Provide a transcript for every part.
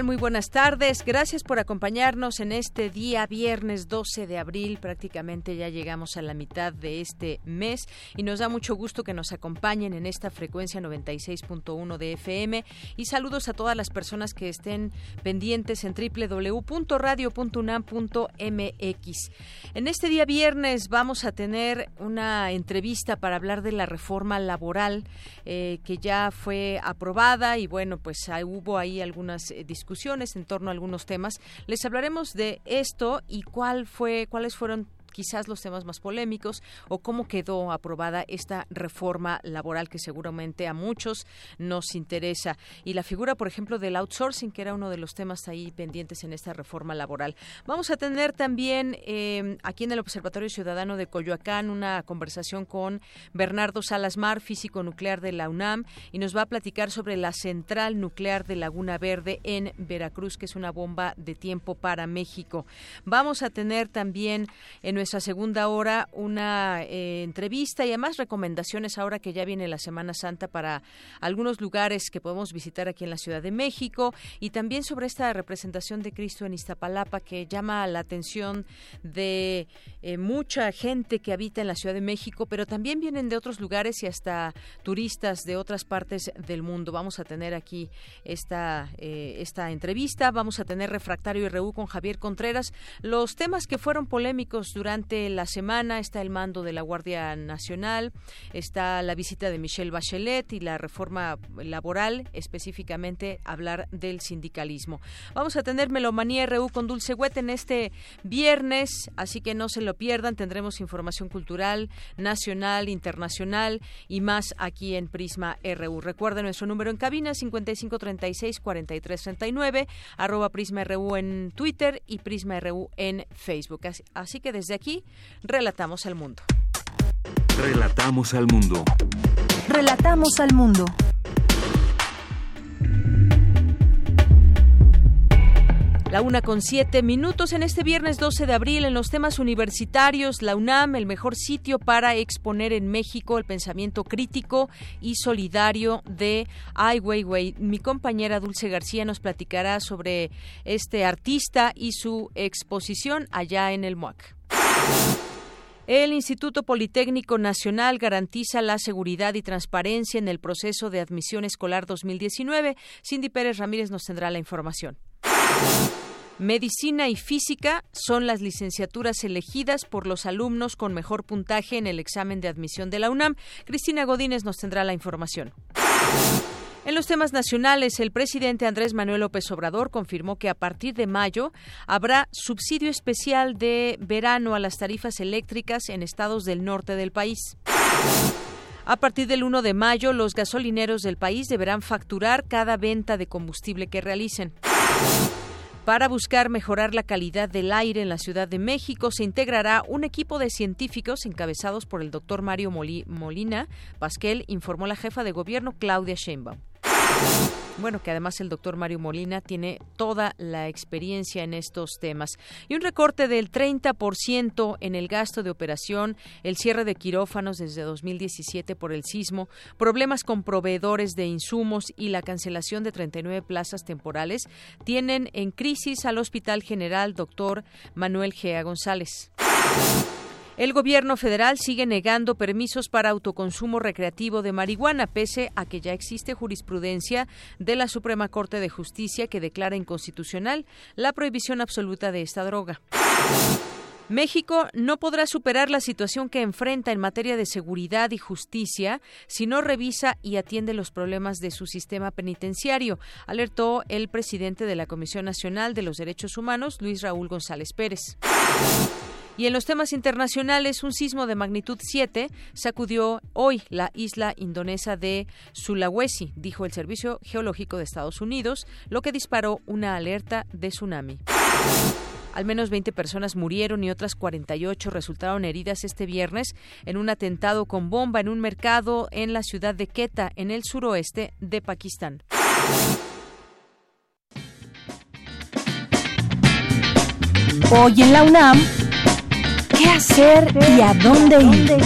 Muy buenas tardes. Gracias por acompañarnos en este día viernes 12 de abril. Prácticamente ya llegamos a la mitad de este mes y nos da mucho gusto que nos acompañen en esta frecuencia 96.1 de FM y saludos a todas las personas que estén pendientes en www.radio.unam.mx. En este día viernes vamos a tener una entrevista para hablar de la reforma laboral eh, que ya fue aprobada y bueno, pues hubo ahí algunas discusiones discusiones en torno a algunos temas. Les hablaremos de esto y cuál fue, cuáles fueron quizás los temas más polémicos o cómo quedó aprobada esta reforma laboral que seguramente a muchos nos interesa. Y la figura, por ejemplo, del outsourcing, que era uno de los temas ahí pendientes en esta reforma laboral. Vamos a tener también eh, aquí en el Observatorio Ciudadano de Coyoacán una conversación con Bernardo Salas Mar, físico nuclear de la UNAM, y nos va a platicar sobre la central nuclear de Laguna Verde en Veracruz, que es una bomba de tiempo para México. Vamos a tener también en nuestra segunda hora una eh, entrevista y además recomendaciones ahora que ya viene la Semana Santa para algunos lugares que podemos visitar aquí en la Ciudad de México. Y también sobre esta representación de Cristo en Iztapalapa que llama la atención de eh, mucha gente que habita en la Ciudad de México, pero también vienen de otros lugares y hasta turistas de otras partes del mundo. Vamos a tener aquí esta, eh, esta entrevista, vamos a tener Refractario y Reú con Javier Contreras, los temas que fueron polémicos durante durante la semana está el mando de la Guardia Nacional, está la visita de Michelle Bachelet y la reforma laboral, específicamente hablar del sindicalismo. Vamos a tener Melomanía RU con Dulce Huete en este viernes, así que no se lo pierdan, tendremos información cultural, nacional, internacional y más aquí en Prisma RU. Recuerden nuestro número en cabina 5536-4339, arroba Prisma RU en Twitter y Prisma RU en Facebook. Así, que desde aquí aquí relatamos al mundo. Relatamos al mundo. Relatamos al mundo. La una con siete minutos en este viernes 12 de abril en los temas universitarios, la UNAM, el mejor sitio para exponer en México el pensamiento crítico y solidario de Ai Weiwei. Mi compañera Dulce García nos platicará sobre este artista y su exposición allá en el MUAC. El Instituto Politécnico Nacional garantiza la seguridad y transparencia en el proceso de admisión escolar 2019. Cindy Pérez Ramírez nos tendrá la información. Medicina y Física son las licenciaturas elegidas por los alumnos con mejor puntaje en el examen de admisión de la UNAM. Cristina Godínez nos tendrá la información. En los temas nacionales, el presidente Andrés Manuel López Obrador confirmó que a partir de mayo habrá subsidio especial de verano a las tarifas eléctricas en estados del norte del país. A partir del 1 de mayo, los gasolineros del país deberán facturar cada venta de combustible que realicen. Para buscar mejorar la calidad del aire en la Ciudad de México, se integrará un equipo de científicos encabezados por el doctor Mario Molina Pasquel, informó la jefa de gobierno Claudia Sheinbaum. Bueno, que además el doctor Mario Molina tiene toda la experiencia en estos temas. Y un recorte del 30% en el gasto de operación, el cierre de quirófanos desde 2017 por el sismo, problemas con proveedores de insumos y la cancelación de 39 plazas temporales tienen en crisis al Hospital General Doctor Manuel Gea González. El gobierno federal sigue negando permisos para autoconsumo recreativo de marihuana, pese a que ya existe jurisprudencia de la Suprema Corte de Justicia que declara inconstitucional la prohibición absoluta de esta droga. México no podrá superar la situación que enfrenta en materia de seguridad y justicia si no revisa y atiende los problemas de su sistema penitenciario, alertó el presidente de la Comisión Nacional de los Derechos Humanos, Luis Raúl González Pérez. Y en los temas internacionales, un sismo de magnitud 7 sacudió hoy la isla indonesa de Sulawesi, dijo el Servicio Geológico de Estados Unidos, lo que disparó una alerta de tsunami. Al menos 20 personas murieron y otras 48 resultaron heridas este viernes en un atentado con bomba en un mercado en la ciudad de Quetta, en el suroeste de Pakistán. Hoy en la UNAM, ¿qué hacer y a dónde ir?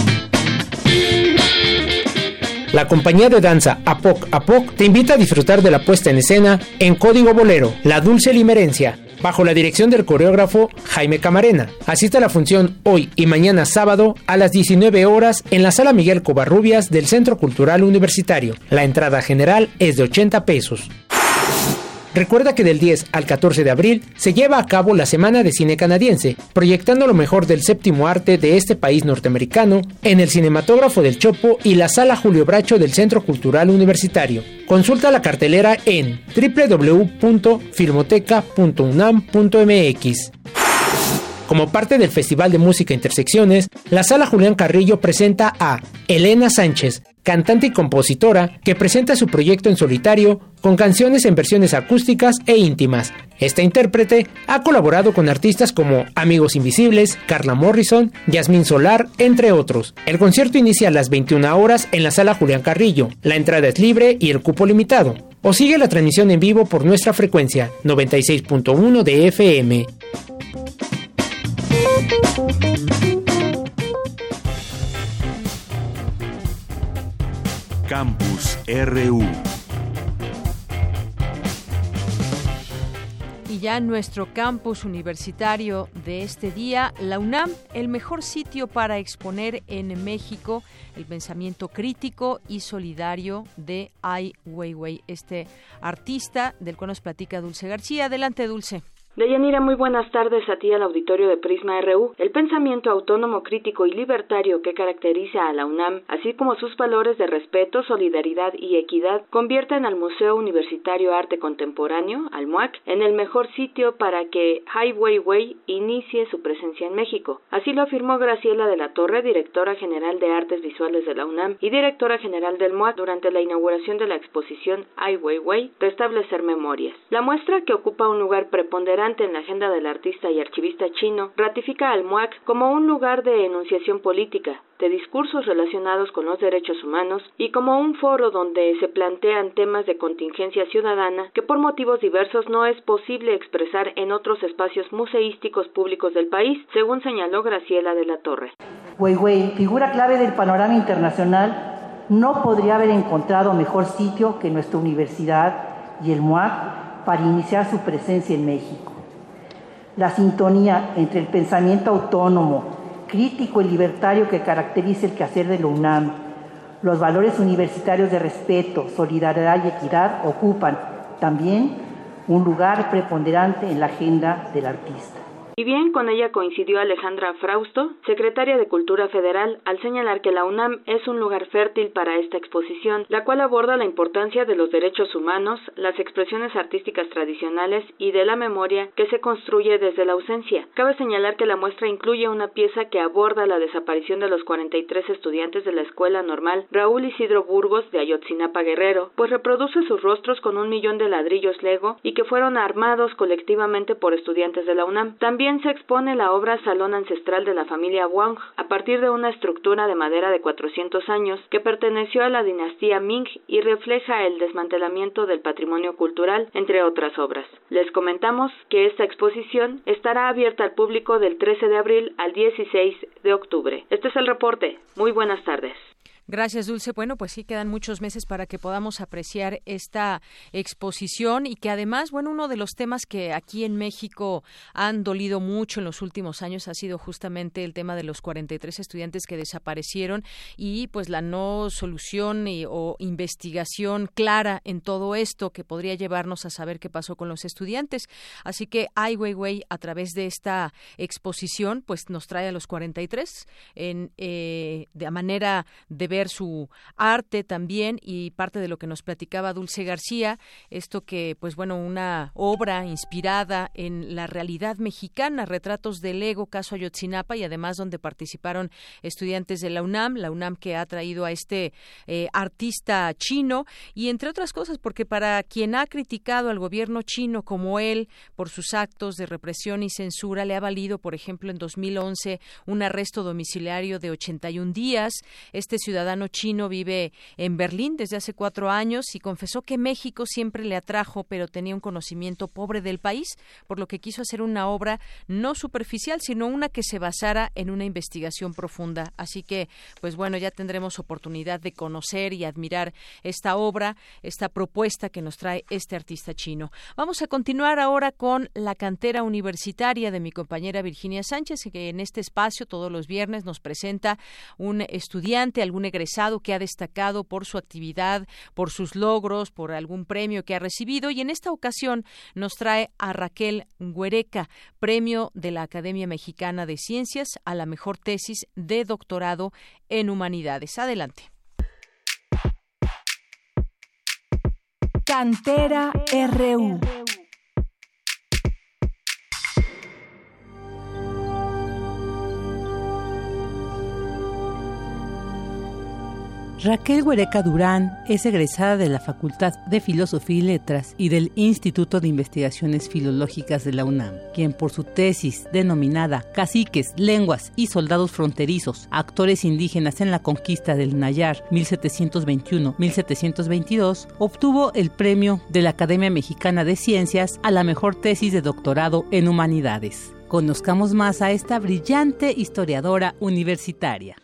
La compañía de danza Apoc Apoc te invita a disfrutar de la puesta en escena en Código Bolero, La Dulce Limerencia, bajo la dirección del coreógrafo Jaime Camarena. Asiste a la función hoy y mañana sábado a las 19 horas en la sala Miguel Covarrubias del Centro Cultural Universitario. La entrada general es de 80 pesos. Recuerda que del 10 al 14 de abril se lleva a cabo la Semana de Cine Canadiense, proyectando lo mejor del séptimo arte de este país norteamericano en el Cinematógrafo del Chopo y la Sala Julio Bracho del Centro Cultural Universitario. Consulta la cartelera en www.filmoteca.unam.mx. Como parte del Festival de Música Intersecciones, la Sala Julián Carrillo presenta a Elena Sánchez, cantante y compositora, que presenta su proyecto en solitario con canciones en versiones acústicas e íntimas. Esta intérprete ha colaborado con artistas como Amigos Invisibles, Carla Morrison, Yasmín Solar, entre otros. El concierto inicia a las 21 horas en la Sala Julián Carrillo. La entrada es libre y el cupo limitado. O sigue la transmisión en vivo por nuestra frecuencia 96.1 de FM. Campus RU. Y ya nuestro campus universitario de este día, la UNAM, el mejor sitio para exponer en México el pensamiento crítico y solidario de Ai Weiwei, este artista del cual nos platica Dulce García. Adelante, Dulce. Deyanira, muy buenas tardes a ti al auditorio de Prisma RU. El pensamiento autónomo, crítico y libertario que caracteriza a la UNAM, así como sus valores de respeto, solidaridad y equidad, convierten al Museo Universitario Arte Contemporáneo, al MUAC, en el mejor sitio para que Hai Weiwei inicie su presencia en México. Así lo afirmó Graciela de la Torre, directora general de Artes Visuales de la UNAM y directora general del MUAC durante la inauguración de la exposición Ai Weiwei, Restablecer Memorias. La muestra, que ocupa un lugar preponderante en la agenda del artista y archivista chino, ratifica al MUAC como un lugar de enunciación política, de discursos relacionados con los derechos humanos y como un foro donde se plantean temas de contingencia ciudadana que por motivos diversos no es posible expresar en otros espacios museísticos públicos del país, según señaló Graciela de la Torre. Weiwei, figura clave del panorama internacional, no podría haber encontrado mejor sitio que nuestra universidad y el MUAC para iniciar su presencia en México la sintonía entre el pensamiento autónomo, crítico y libertario que caracteriza el quehacer de la UNAM, los valores universitarios de respeto, solidaridad y equidad ocupan también un lugar preponderante en la agenda del artista. Y bien, con ella coincidió Alejandra Frausto, secretaria de Cultura Federal, al señalar que la UNAM es un lugar fértil para esta exposición, la cual aborda la importancia de los derechos humanos, las expresiones artísticas tradicionales y de la memoria que se construye desde la ausencia. Cabe señalar que la muestra incluye una pieza que aborda la desaparición de los 43 estudiantes de la Escuela Normal Raúl Isidro Burgos de Ayotzinapa Guerrero, pues reproduce sus rostros con un millón de ladrillos Lego y que fueron armados colectivamente por estudiantes de la UNAM. También se expone la obra Salón Ancestral de la familia Wang a partir de una estructura de madera de 400 años que perteneció a la dinastía Ming y refleja el desmantelamiento del patrimonio cultural, entre otras obras. Les comentamos que esta exposición estará abierta al público del 13 de abril al 16 de octubre. Este es el reporte. Muy buenas tardes. Gracias, Dulce. Bueno, pues sí, quedan muchos meses para que podamos apreciar esta exposición y que además, bueno, uno de los temas que aquí en México han dolido mucho en los últimos años ha sido justamente el tema de los 43 estudiantes que desaparecieron y pues la no solución o investigación clara en todo esto que podría llevarnos a saber qué pasó con los estudiantes. Así que Ai Weiwei, a través de esta exposición, pues nos trae a los 43 en, eh, de manera de ver su arte también y parte de lo que nos platicaba Dulce García, esto que, pues bueno, una obra inspirada en la realidad mexicana, retratos del ego, caso Ayotzinapa y además donde participaron estudiantes de la UNAM, la UNAM que ha traído a este eh, artista chino y entre otras cosas porque para quien ha criticado al gobierno chino como él por sus actos de represión y censura le ha valido, por ejemplo, en 2011 un arresto domiciliario de 81 días. Este ciudadano ciudadano chino vive en Berlín desde hace cuatro años y confesó que México siempre le atrajo, pero tenía un conocimiento pobre del país, por lo que quiso hacer una obra no superficial, sino una que se basara en una investigación profunda. Así que, pues bueno, ya tendremos oportunidad de conocer y admirar esta obra, esta propuesta que nos trae este artista chino. Vamos a continuar ahora con la cantera universitaria de mi compañera Virginia Sánchez, que en este espacio todos los viernes nos presenta un estudiante, algún que ha destacado por su actividad, por sus logros, por algún premio que ha recibido y en esta ocasión nos trae a Raquel Guereca, premio de la Academia Mexicana de Ciencias a la mejor tesis de doctorado en humanidades. Adelante. Cantera RU. Raquel Huereca Durán es egresada de la Facultad de Filosofía y Letras y del Instituto de Investigaciones Filológicas de la UNAM, quien por su tesis denominada Caciques, Lenguas y Soldados Fronterizos, Actores Indígenas en la Conquista del Nayar 1721-1722, obtuvo el premio de la Academia Mexicana de Ciencias a la mejor tesis de doctorado en humanidades. Conozcamos más a esta brillante historiadora universitaria.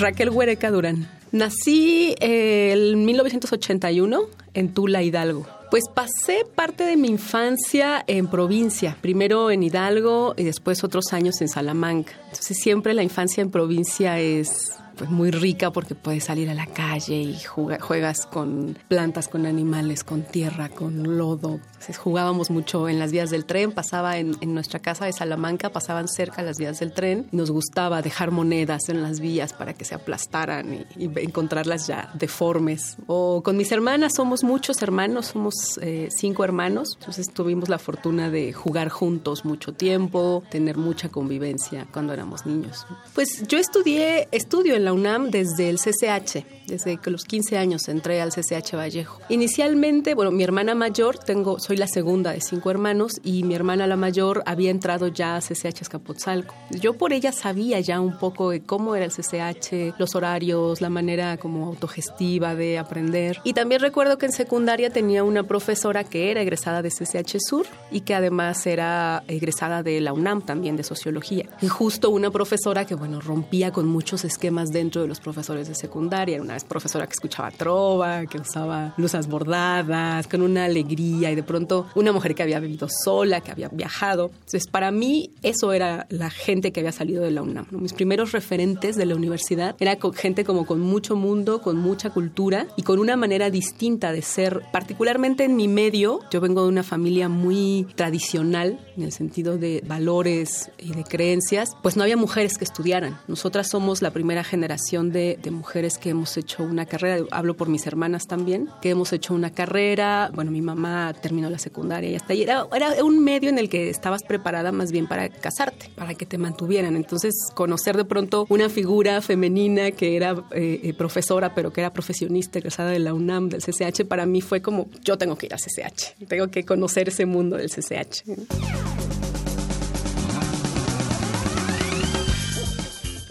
Raquel Huereca Durán. Nací en 1981 en Tula, Hidalgo. Pues pasé parte de mi infancia en provincia, primero en Hidalgo y después otros años en Salamanca. Entonces siempre la infancia en provincia es pues muy rica porque puedes salir a la calle y juegas con plantas, con animales, con tierra, con lodo. Jugábamos mucho en las vías del tren, pasaba en, nuestra casa de Salamanca, pasaban cerca las vías del tren. Nos gustaba dejar monedas en las vías para que se aplastaran y, encontrarlas ya deformes. O con mis hermanas, somos muchos hermanos, somos eh, cinco hermanos, entonces tuvimos la fortuna de jugar juntos mucho tiempo, tener mucha convivencia cuando éramos niños. Pues yo estudié, estudio en la UNAM desde el CCH, desde que los 15 años entré al CCH Vallejo. Inicialmente, bueno, mi hermana mayor, tengo, soy la segunda de cinco hermanos y mi hermana la mayor había entrado ya a CCH Escapotzalco. Yo por ella sabía ya un poco de cómo era el CCH, los horarios, la manera como autogestiva de aprender. Y también recuerdo que en secundaria tenía una profesora que era egresada de CCH Sur y que además era egresada de la UNAM también de sociología. Y justo una profesora que, bueno, rompía con muchos esquemas dentro de los profesores de secundaria. Era profesora que escuchaba trova, que usaba blusas bordadas, con una alegría y de pronto una mujer que había vivido sola, que había viajado. Entonces, para mí, eso era la gente que había salido de la UNAM. Mis primeros referentes de la universidad era gente como con mucho mundo, con mucha cultura y con una manera distinta de ser, particularmente en mi medio. Yo vengo de una familia muy tradicional en el sentido de valores y de creencias, pues no había mujeres que estudiaran. Nosotras somos la primera generación de, de mujeres que hemos hecho una carrera, hablo por mis hermanas también, que hemos hecho una carrera, bueno, mi mamá terminó la secundaria y hasta ahí era, era un medio en el que estabas preparada más bien para casarte, para que te mantuvieran. Entonces, conocer de pronto una figura femenina que era eh, eh, profesora, pero que era profesionista, egresada de la UNAM, del CCH, para mí fue como, yo tengo que ir al CCH, tengo que conocer ese mundo del CCH.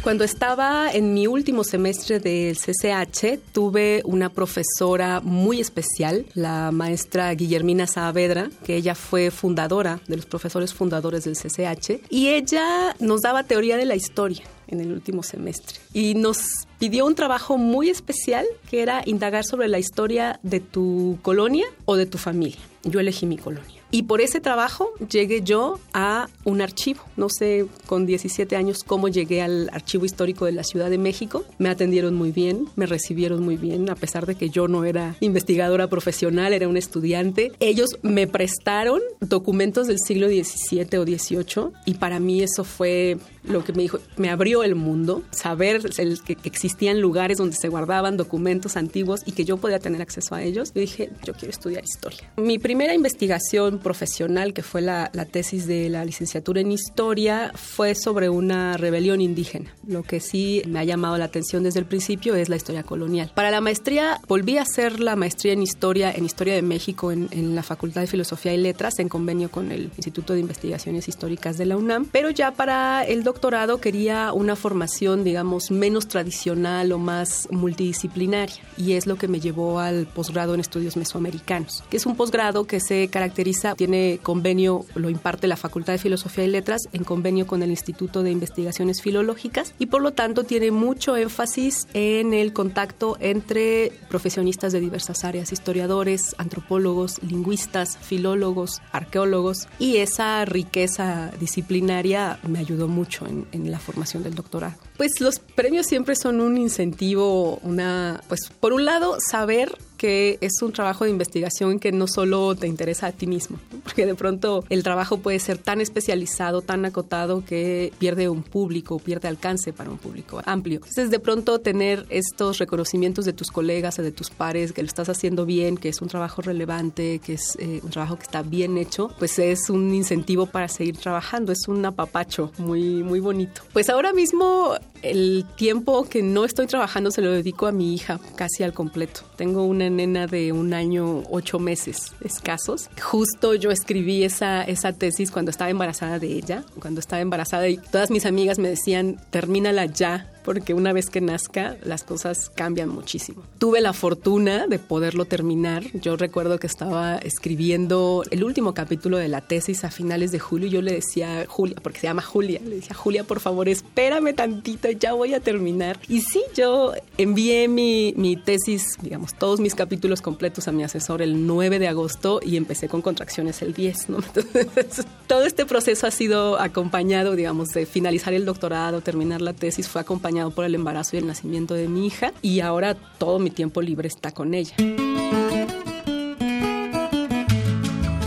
Cuando estaba en mi último semestre del CCH, tuve una profesora muy especial, la maestra Guillermina Saavedra, que ella fue fundadora de los profesores fundadores del CCH, y ella nos daba teoría de la historia en el último semestre. Y nos pidió un trabajo muy especial que era indagar sobre la historia de tu colonia o de tu familia. Yo elegí mi colonia. Y por ese trabajo llegué yo a un archivo. No sé con 17 años cómo llegué al archivo histórico de la Ciudad de México. Me atendieron muy bien, me recibieron muy bien, a pesar de que yo no era investigadora profesional, era un estudiante. Ellos me prestaron documentos del siglo XVII o XVIII y para mí eso fue lo que me dijo, me abrió el mundo, saber el, que existían lugares donde se guardaban documentos antiguos y que yo podía tener acceso a ellos. Y dije, yo quiero estudiar historia. Mi primera investigación profesional, que fue la, la tesis de la licenciatura en historia, fue sobre una rebelión indígena. Lo que sí me ha llamado la atención desde el principio es la historia colonial. Para la maestría, volví a hacer la maestría en historia, en historia de México, en, en la Facultad de Filosofía y Letras, en convenio con el Instituto de Investigaciones Históricas de la UNAM, pero ya para el doctorado quería una formación, digamos, menos tradicional o más multidisciplinaria. Y es lo que me llevó al posgrado en estudios mesoamericanos, que es un posgrado que se caracteriza, tiene convenio, lo imparte la Facultad de Filosofía y Letras en convenio con el Instituto de Investigaciones Filológicas y por lo tanto tiene mucho énfasis en el contacto entre profesionistas de diversas áreas, historiadores, antropólogos, lingüistas, filólogos, arqueólogos y esa riqueza disciplinaria me ayudó mucho en, en, la formación del doctorado. Pues los premios siempre son un incentivo, una, pues por un lado saber que es un trabajo de investigación que no solo te interesa a ti mismo, porque de pronto el trabajo puede ser tan especializado, tan acotado que pierde un público, pierde alcance para un público amplio. Entonces de pronto tener estos reconocimientos de tus colegas o de tus pares, que lo estás haciendo bien, que es un trabajo relevante, que es eh, un trabajo que está bien hecho, pues es un incentivo para seguir trabajando, es un apapacho muy, muy bonito. Pues ahora mismo el tiempo que no estoy trabajando se lo dedico a mi hija casi al completo. Tengo una nena de un año, ocho meses escasos. Justo yo escribí esa, esa tesis cuando estaba embarazada de ella, cuando estaba embarazada y todas mis amigas me decían, termínala ya, porque una vez que nazca las cosas cambian muchísimo. Tuve la fortuna de poderlo terminar. Yo recuerdo que estaba escribiendo el último capítulo de la tesis a finales de julio y yo le decía, Julia, porque se llama Julia, le decía, Julia, por favor, espérame tantito, ya voy a terminar. Y sí, yo envié mi, mi tesis, digamos, todos mis capítulos completos a mi asesor el 9 de agosto y empecé con contracciones el 10, ¿no? Entonces, todo este proceso ha sido acompañado, digamos, de finalizar el doctorado, terminar la tesis, fue acompañado por el embarazo y el nacimiento de mi hija y ahora todo mi tiempo libre está con ella.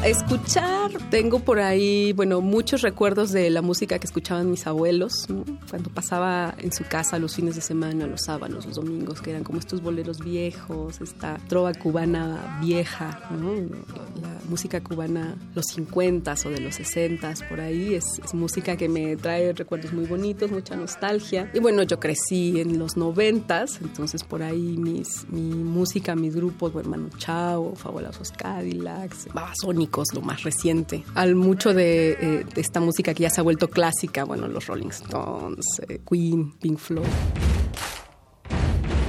Escuchar, tengo por ahí, bueno, muchos recuerdos de la música que escuchaban mis abuelos, cuando pasaba en su casa los fines de semana, los sábados, los domingos, que eran como estos boleros viejos, esta trova cubana vieja, la música cubana, los 50 o de los 60 por ahí, es, es, música que me trae recuerdos muy bonitos, mucha nostalgia. Y bueno, yo crecí en los 90 entonces por ahí mis, mi música, mis grupos, bueno, Manu Chao, Fabulosos Cadillacs, Babasónicos, lo más reciente, al mucho de, eh, de, esta música que ya se ha vuelto clásica, bueno, los Rolling Stones, eh, Queen, Pink Floyd.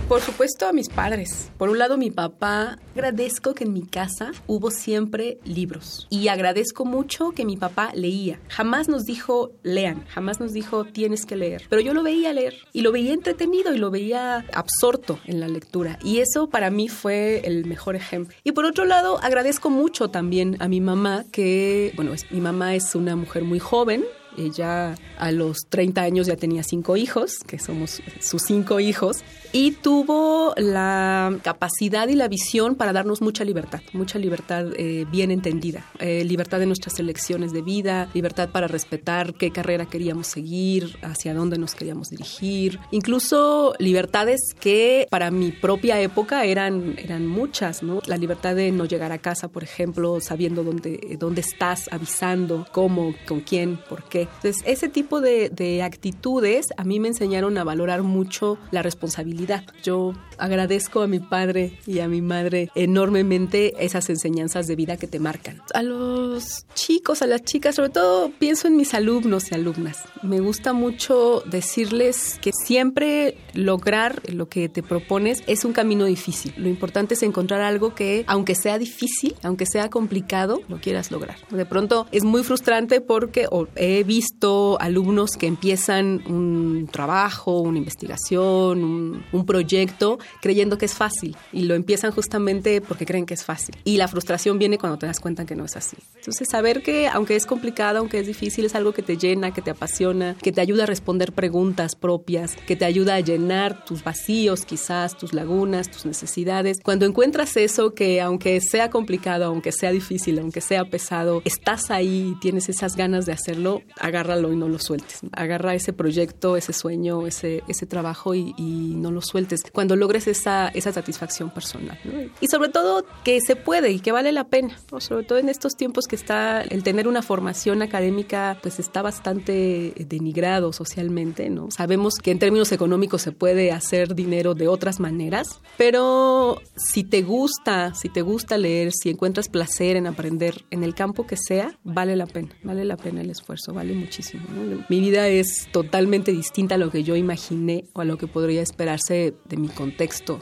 Por supuesto a mis padres. Por un lado mi papá, agradezco que en mi casa hubo siempre libros. Y agradezco mucho que mi papá leía. Jamás nos dijo lean, jamás nos dijo tienes que leer, pero yo lo veía leer. Y lo veía entretenido y lo veía absorto en la lectura. Y eso para mí fue el mejor ejemplo. Y por otro lado agradezco mucho también a mi mamá que, bueno, mi mamá es una mujer muy joven, ella a los 30 años ya tenía cinco hijos, que somos sus cinco hijos, y tuvo la capacidad y la visión para darnos mucha libertad, mucha libertad eh, bien entendida, eh, libertad de nuestras elecciones de vida, libertad para respetar qué carrera queríamos seguir, hacia dónde nos queríamos dirigir, incluso libertades que para mi propia época eran, eran muchas, ¿no? La libertad de no llegar a casa, por ejemplo, sabiendo dónde, dónde estás, avisando, cómo, con quién, por qué. Entonces, ese tipo de, de actitudes a mí me enseñaron a valorar mucho la responsabilidad. Yo agradezco a mi padre y a mi madre enormemente esas enseñanzas de vida que te marcan. A los chicos, a las chicas, sobre todo pienso en mis alumnos y alumnas. Me gusta mucho decirles que siempre lograr lo que te propones es un camino difícil. Lo importante es encontrar algo que, aunque sea difícil, aunque sea complicado, lo quieras lograr. De pronto es muy frustrante porque he visto alumnos que empiezan un trabajo, una investigación, un, un proyecto creyendo que es fácil y lo empiezan justamente porque creen que es fácil. Y la frustración viene cuando te das cuenta que no es así. Entonces, saber que aunque es complicado, aunque es difícil, es algo que te llena, que te apasiona, que te ayuda a responder preguntas propias, que te ayuda a llenar tus vacíos, quizás tus lagunas, tus necesidades. Cuando encuentras eso que aunque sea complicado, aunque sea difícil, aunque sea pesado, estás ahí y tienes esas ganas de hacerlo, agárralo y no lo sueltes. Agarra ese proyecto, ese sueño, ese, ese trabajo y, y no lo sueltes. Cuando logres esa, esa satisfacción personal. Y sobre todo que se puede y que vale la pena, sobre todo en estos tiempos que está el tener una formación académica pues está bastante denigrado socialmente, ¿no? Sabemos que en términos económicos se puede hacer dinero de otras maneras, pero si te gusta, si te gusta leer, si encuentras placer en aprender en el campo que sea, vale la pena, vale la pena el esfuerzo, vale muchísimo. Mi vida es totalmente distinta a lo que yo imaginé o a lo que podría esperarse de mi contexto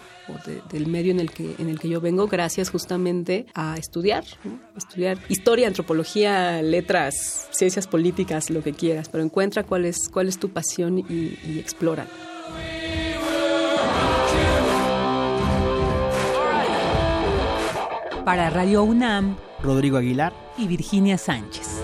del medio en el que en el que yo vengo gracias justamente a estudiar estudiar historia antropología letras ciencias políticas lo que quieras pero encuentra cuál es cuál es tu pasión y, y explora. Para Radio UNAM Rodrigo Aguilar y Virginia Sánchez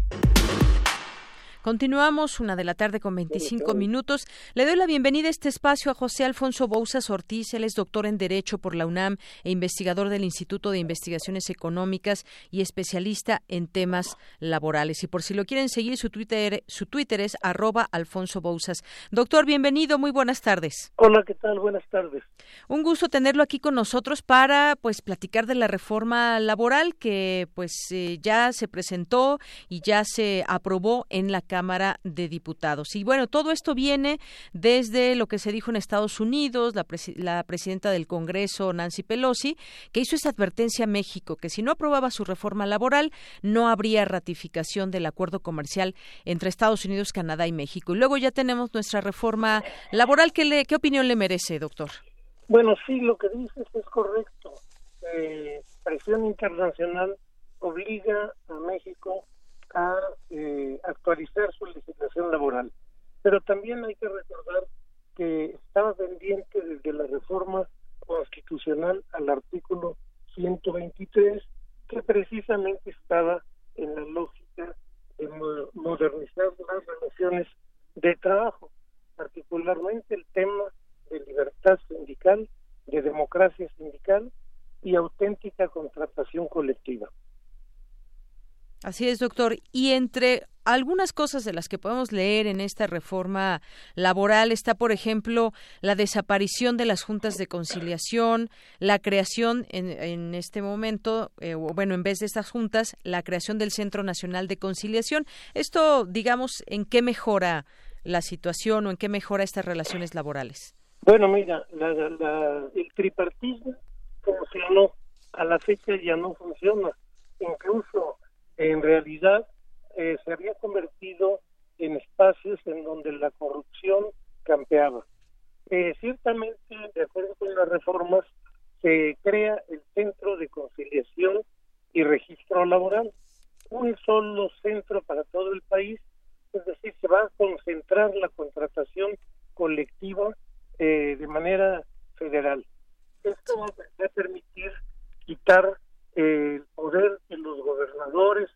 Continuamos, una de la tarde con 25 minutos. Le doy la bienvenida a este espacio a José Alfonso Bouzas Ortiz. Él es doctor en Derecho por la UNAM e investigador del Instituto de Investigaciones Económicas y especialista en temas laborales. Y por si lo quieren seguir, su Twitter, su Twitter es arroba Alfonso Bouzas. Doctor, bienvenido, muy buenas tardes. Hola, ¿qué tal? Buenas tardes. Un gusto tenerlo aquí con nosotros para pues platicar de la reforma laboral que pues eh, ya se presentó y ya se aprobó en la Cámara de Diputados. Y bueno, todo esto viene desde lo que se dijo en Estados Unidos, la, la presidenta del Congreso, Nancy Pelosi, que hizo esta advertencia a México, que si no aprobaba su reforma laboral, no habría ratificación del acuerdo comercial entre Estados Unidos, Canadá y México. Y luego ya tenemos nuestra reforma laboral. ¿Qué, le, qué opinión le merece, doctor? Bueno, sí, lo que dices es correcto. Eh, presión internacional obliga a México a eh, actualizar su legislación laboral. Pero también hay que recordar que estaba pendiente desde la reforma constitucional al artículo 123, que precisamente estaba en la lógica de modernizar las relaciones de trabajo, particularmente el tema de libertad sindical, de democracia sindical y auténtica contratación colectiva. Así es, doctor. Y entre algunas cosas de las que podemos leer en esta reforma laboral está, por ejemplo, la desaparición de las juntas de conciliación, la creación en, este momento, eh, bueno, en vez de estas juntas, la creación del Centro Nacional de Conciliación. Esto, digamos, ¿en qué mejora la situación o en qué mejora estas relaciones laborales? Bueno, mira, el tripartismo funcionó, a la fecha ya no funciona. Incluso en realidad eh, se había convertido en espacios en donde la corrupción campeaba. Eh, ciertamente, de acuerdo con las reformas, se crea el Centro de Conciliación y Registro Laboral, un solo centro para todo el país, es decir, se va a concentrar la contratación colectiva eh, de manera federal. Esto va a permitir quitar el poder que los gobernadores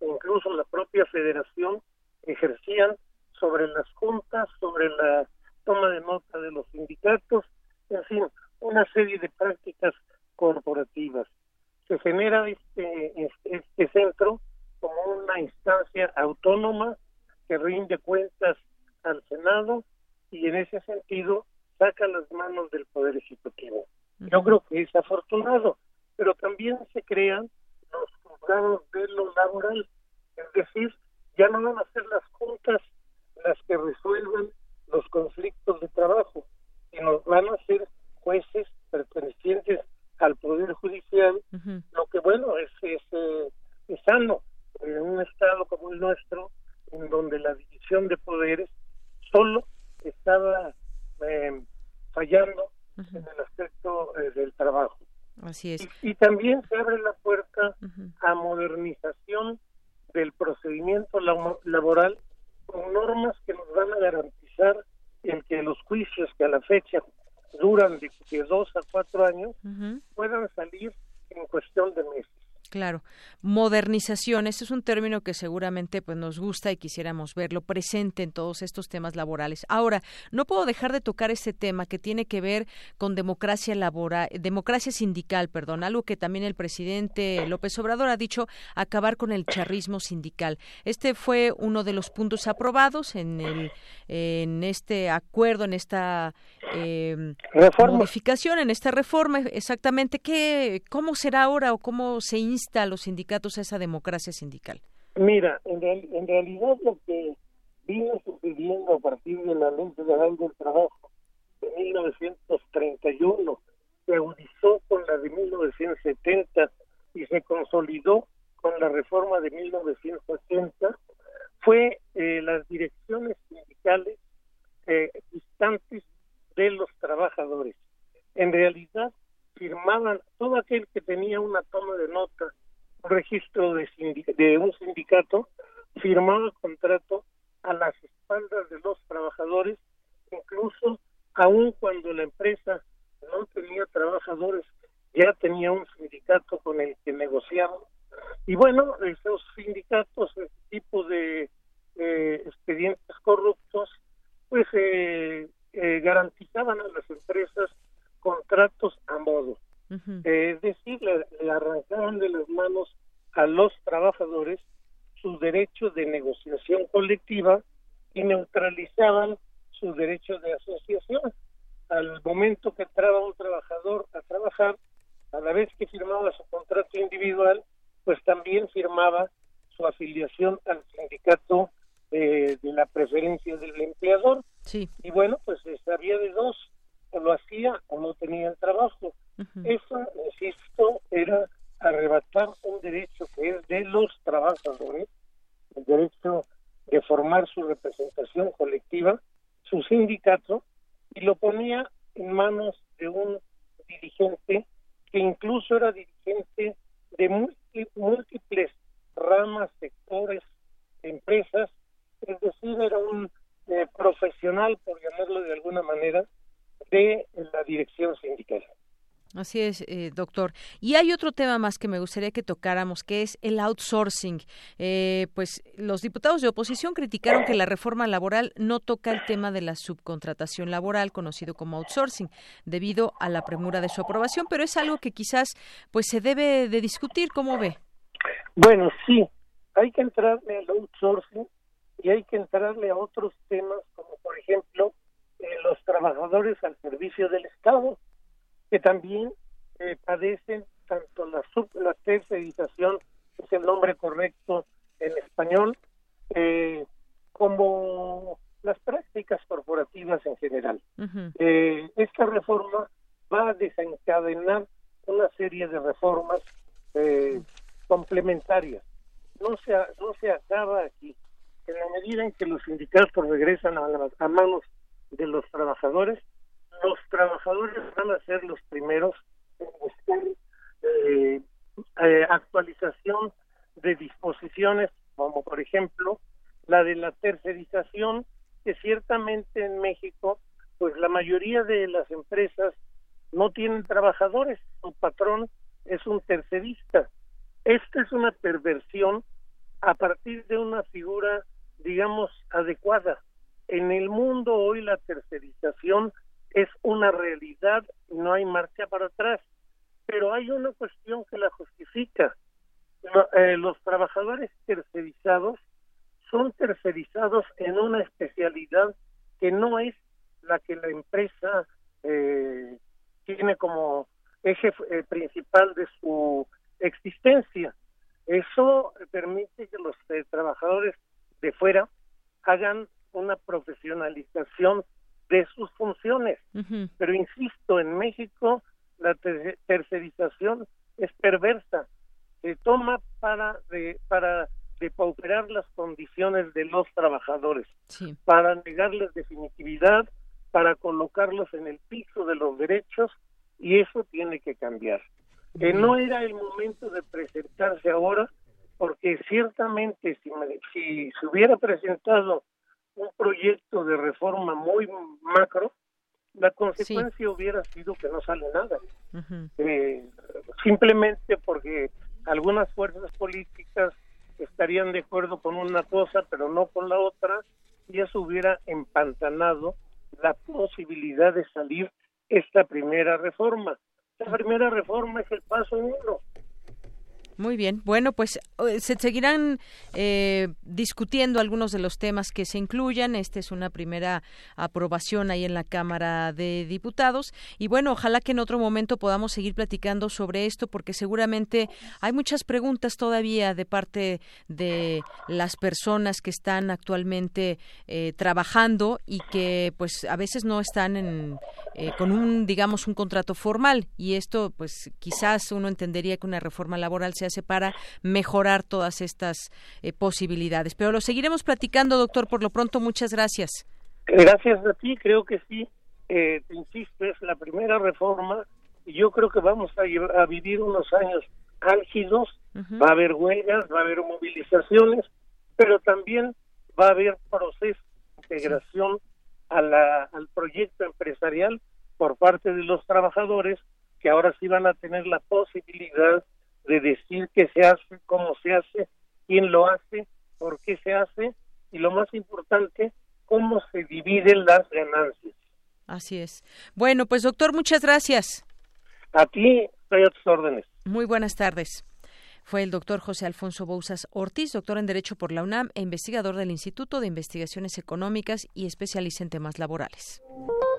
e incluso la propia federación ejercían sobre las juntas, sobre la toma de nota de los sindicatos, en fin, una serie de prácticas corporativas. Se genera este, este, este centro como una instancia autónoma que rinde cuentas al Senado y en ese sentido saca las manos del Poder Ejecutivo. Yo creo que es afortunado, pero también se crean los juzgados de lo laboral, es decir, ya no van a ser las juntas las que resuelven los conflictos de trabajo, sino van a ser jueces pertenecientes al Poder Judicial, lo que bueno es, es, eh, es sano en un Estado como el nuestro, en donde la división de poderes solo estaba eh, fallando en el aspecto eh, del trabajo. Así es. Y, también se abre la puerta a modernización del procedimiento laboral con normas que nos van a garantizar el que los juicios que a la fecha duran de, dos a cuatro años puedan salir en cuestión de meses. Claro, modernización, ese es un término que seguramente pues nos gusta y quisiéramos verlo presente en todos estos temas laborales. Ahora, no puedo dejar de tocar este tema que tiene que ver con democracia laboral, democracia sindical, perdón, algo que también el presidente López Obrador ha dicho, acabar con el charrismo sindical. Este fue uno de los puntos aprobados en el en este acuerdo, en esta eh, modificación, en esta reforma, exactamente qué, cómo será ahora o cómo se a los sindicatos esa democracia sindical? Mira, en, en realidad lo que vino sucediendo a partir de la Ley Federal del Trabajo de 1931 se agudizó con la de 1970 y se consolidó con la reforma de 1980 fue eh, las direcciones sindicales eh, distantes de los trabajadores. En realidad, firmaban, todo aquel que tenía una toma de nota, un registro de, de un sindicato, firmaba contrato a las espaldas de los trabajadores, incluso aun cuando la empresa no tenía trabajadores, ya tenía un sindicato con el que negociaban. Y bueno, esos sindicatos, ese tipo de eh, expedientes corruptos, pues eh, eh, garantizaban a las empresas contratos a modo. es decir, le, arrancaban de las manos a los trabajadores sus derechos de negociación colectiva y neutralizaban sus derechos de asociación. Al momento que entraba un trabajador a trabajar, a la vez que firmaba su contrato individual, pues también firmaba su afiliación al sindicato eh, de la preferencia del empleador. Sí. Y bueno, pues había de dos, o lo hacía o no tenía el trabajo. Eso, insisto, era arrebatar un derecho que es de los trabajadores, el derecho de formar su representación colectiva, su sindicato, y lo ponía en manos de un dirigente que incluso era dirigente de múltiples ramas, sectores, empresas, es decir, era un eh, profesional, por llamarlo de alguna manera, de la dirección sindical. Así es, eh, doctor. Y hay otro tema más que me gustaría que tocáramos, que es el outsourcing. Eh, pues los diputados de oposición criticaron que la reforma laboral no toca el tema de la subcontratación laboral, conocido como outsourcing, debido a la premura de su aprobación, pero es algo que quizás pues se debe de discutir. ¿Cómo ve? Bueno, sí, hay que entrarle al outsourcing y hay que entrarle a otros temas, como por ejemplo los trabajadores al servicio del Estado, que también eh, padecen tanto la, sub, la tercerización, es el nombre correcto en español, eh, como las prácticas corporativas en general. Eh, esta reforma va a desencadenar una serie de reformas complementarias. No se, no se acaba aquí. En la medida en que los sindicatos regresan a, a manos de los trabajadores, los trabajadores van a ser los primeros en buscar eh, eh, actualización de disposiciones, como por ejemplo la de la tercerización, que ciertamente en México, pues la mayoría de las empresas no tienen trabajadores, su patrón es un tercerista. Esta es una perversión a partir de una figura, digamos, adecuada. En el mundo hoy la tercerización es una realidad, no hay marcha para atrás. Pero hay una cuestión que la justifica. Eh, los trabajadores tercerizados son tercerizados en una especialidad que no es la que la empresa eh, tiene como eje eh, principal de su existencia. Eso permite que los eh, trabajadores de fuera hagan una profesionalización de sus funciones. Pero insisto, en México la tercerización es perversa. Se toma para de, para depauperar las condiciones de los trabajadores, para negarles definitividad, para colocarlos en el piso de los derechos y eso tiene que cambiar. No era el momento de presentarse ahora, porque ciertamente si, si se hubiera presentado un proyecto de reforma muy macro, la consecuencia hubiera sido que no sale nada. Eh, simplemente porque algunas fuerzas políticas estarían de acuerdo con una cosa, pero no con la otra, y eso hubiera empantanado la posibilidad de salir esta primera reforma. La primera reforma es el paso uno. Muy bien. Bueno, pues eh, se seguirán eh, discutiendo algunos de los temas que se incluyan. Esta es una primera aprobación ahí en la Cámara de Diputados. Y bueno, ojalá que en otro momento podamos seguir platicando sobre esto, porque seguramente hay muchas preguntas todavía de parte de las personas que están actualmente eh, trabajando y que pues a veces no están en, con un, digamos, un contrato formal. Y esto, pues quizás uno entendería que una reforma laboral se hace para mejorar todas estas eh, posibilidades. Pero lo seguiremos platicando, doctor. Por lo pronto, muchas gracias. Gracias a ti, creo que sí. Eh, te insisto, es la primera reforma y yo creo que vamos a, vivir unos años álgidos. Va a haber huelgas, va a haber movilizaciones, pero también va a haber proceso de integración al proyecto empresarial por parte de los trabajadores que ahora sí van a tener la posibilidad de decir qué se hace, cómo se hace, quién lo hace, por qué se hace y lo más importante, cómo se dividen las ganancias. Así es. Bueno, pues doctor, muchas gracias. A ti, estoy a tus órdenes. Muy buenas tardes. Fue el doctor José Alfonso Bouzas Ortiz, doctor en Derecho por la UNAM e investigador del Instituto de Investigaciones Económicas y especialista en temas laborales.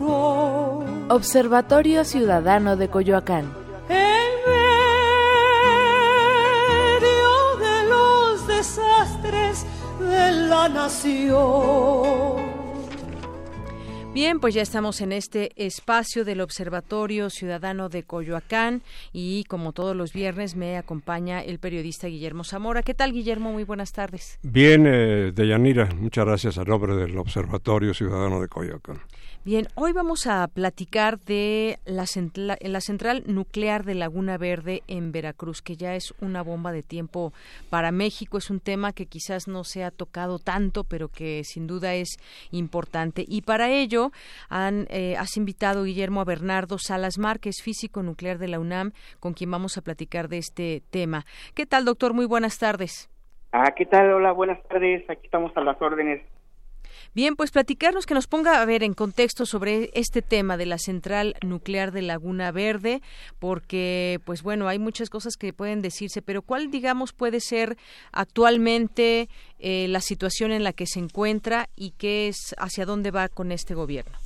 Observatorio Ciudadano de Coyoacán. En medio de los desastres de la nación. Bien, pues ya estamos en este espacio del Observatorio Ciudadano de Coyoacán y como todos los viernes me acompaña el periodista Guillermo Zamora. ¿Qué tal, Guillermo? Muy buenas tardes. Bien, eh, Deyanira, muchas gracias a nombre del Observatorio Ciudadano de Coyoacán. Bien, hoy vamos a platicar de la, la, central nuclear de Laguna Verde en Veracruz, que ya es una bomba de tiempo para México. Es un tema que quizás no se ha tocado tanto, pero que sin duda es importante. Y para ello han, eh, has invitado, Guillermo, a Bernardo Salas Márquez, físico nuclear de la UNAM, con quien vamos a platicar de este tema. ¿Qué tal, doctor? Muy buenas tardes. Ah, ¿qué tal? Hola, buenas tardes. Aquí estamos a las órdenes. Bien, pues platicarnos que nos ponga a ver en contexto sobre este tema de la central nuclear de Laguna Verde, porque, pues bueno, hay muchas cosas que pueden decirse, pero ¿cuál, digamos, puede ser actualmente eh, la situación en la que se encuentra y qué es, hacia dónde va con este gobierno?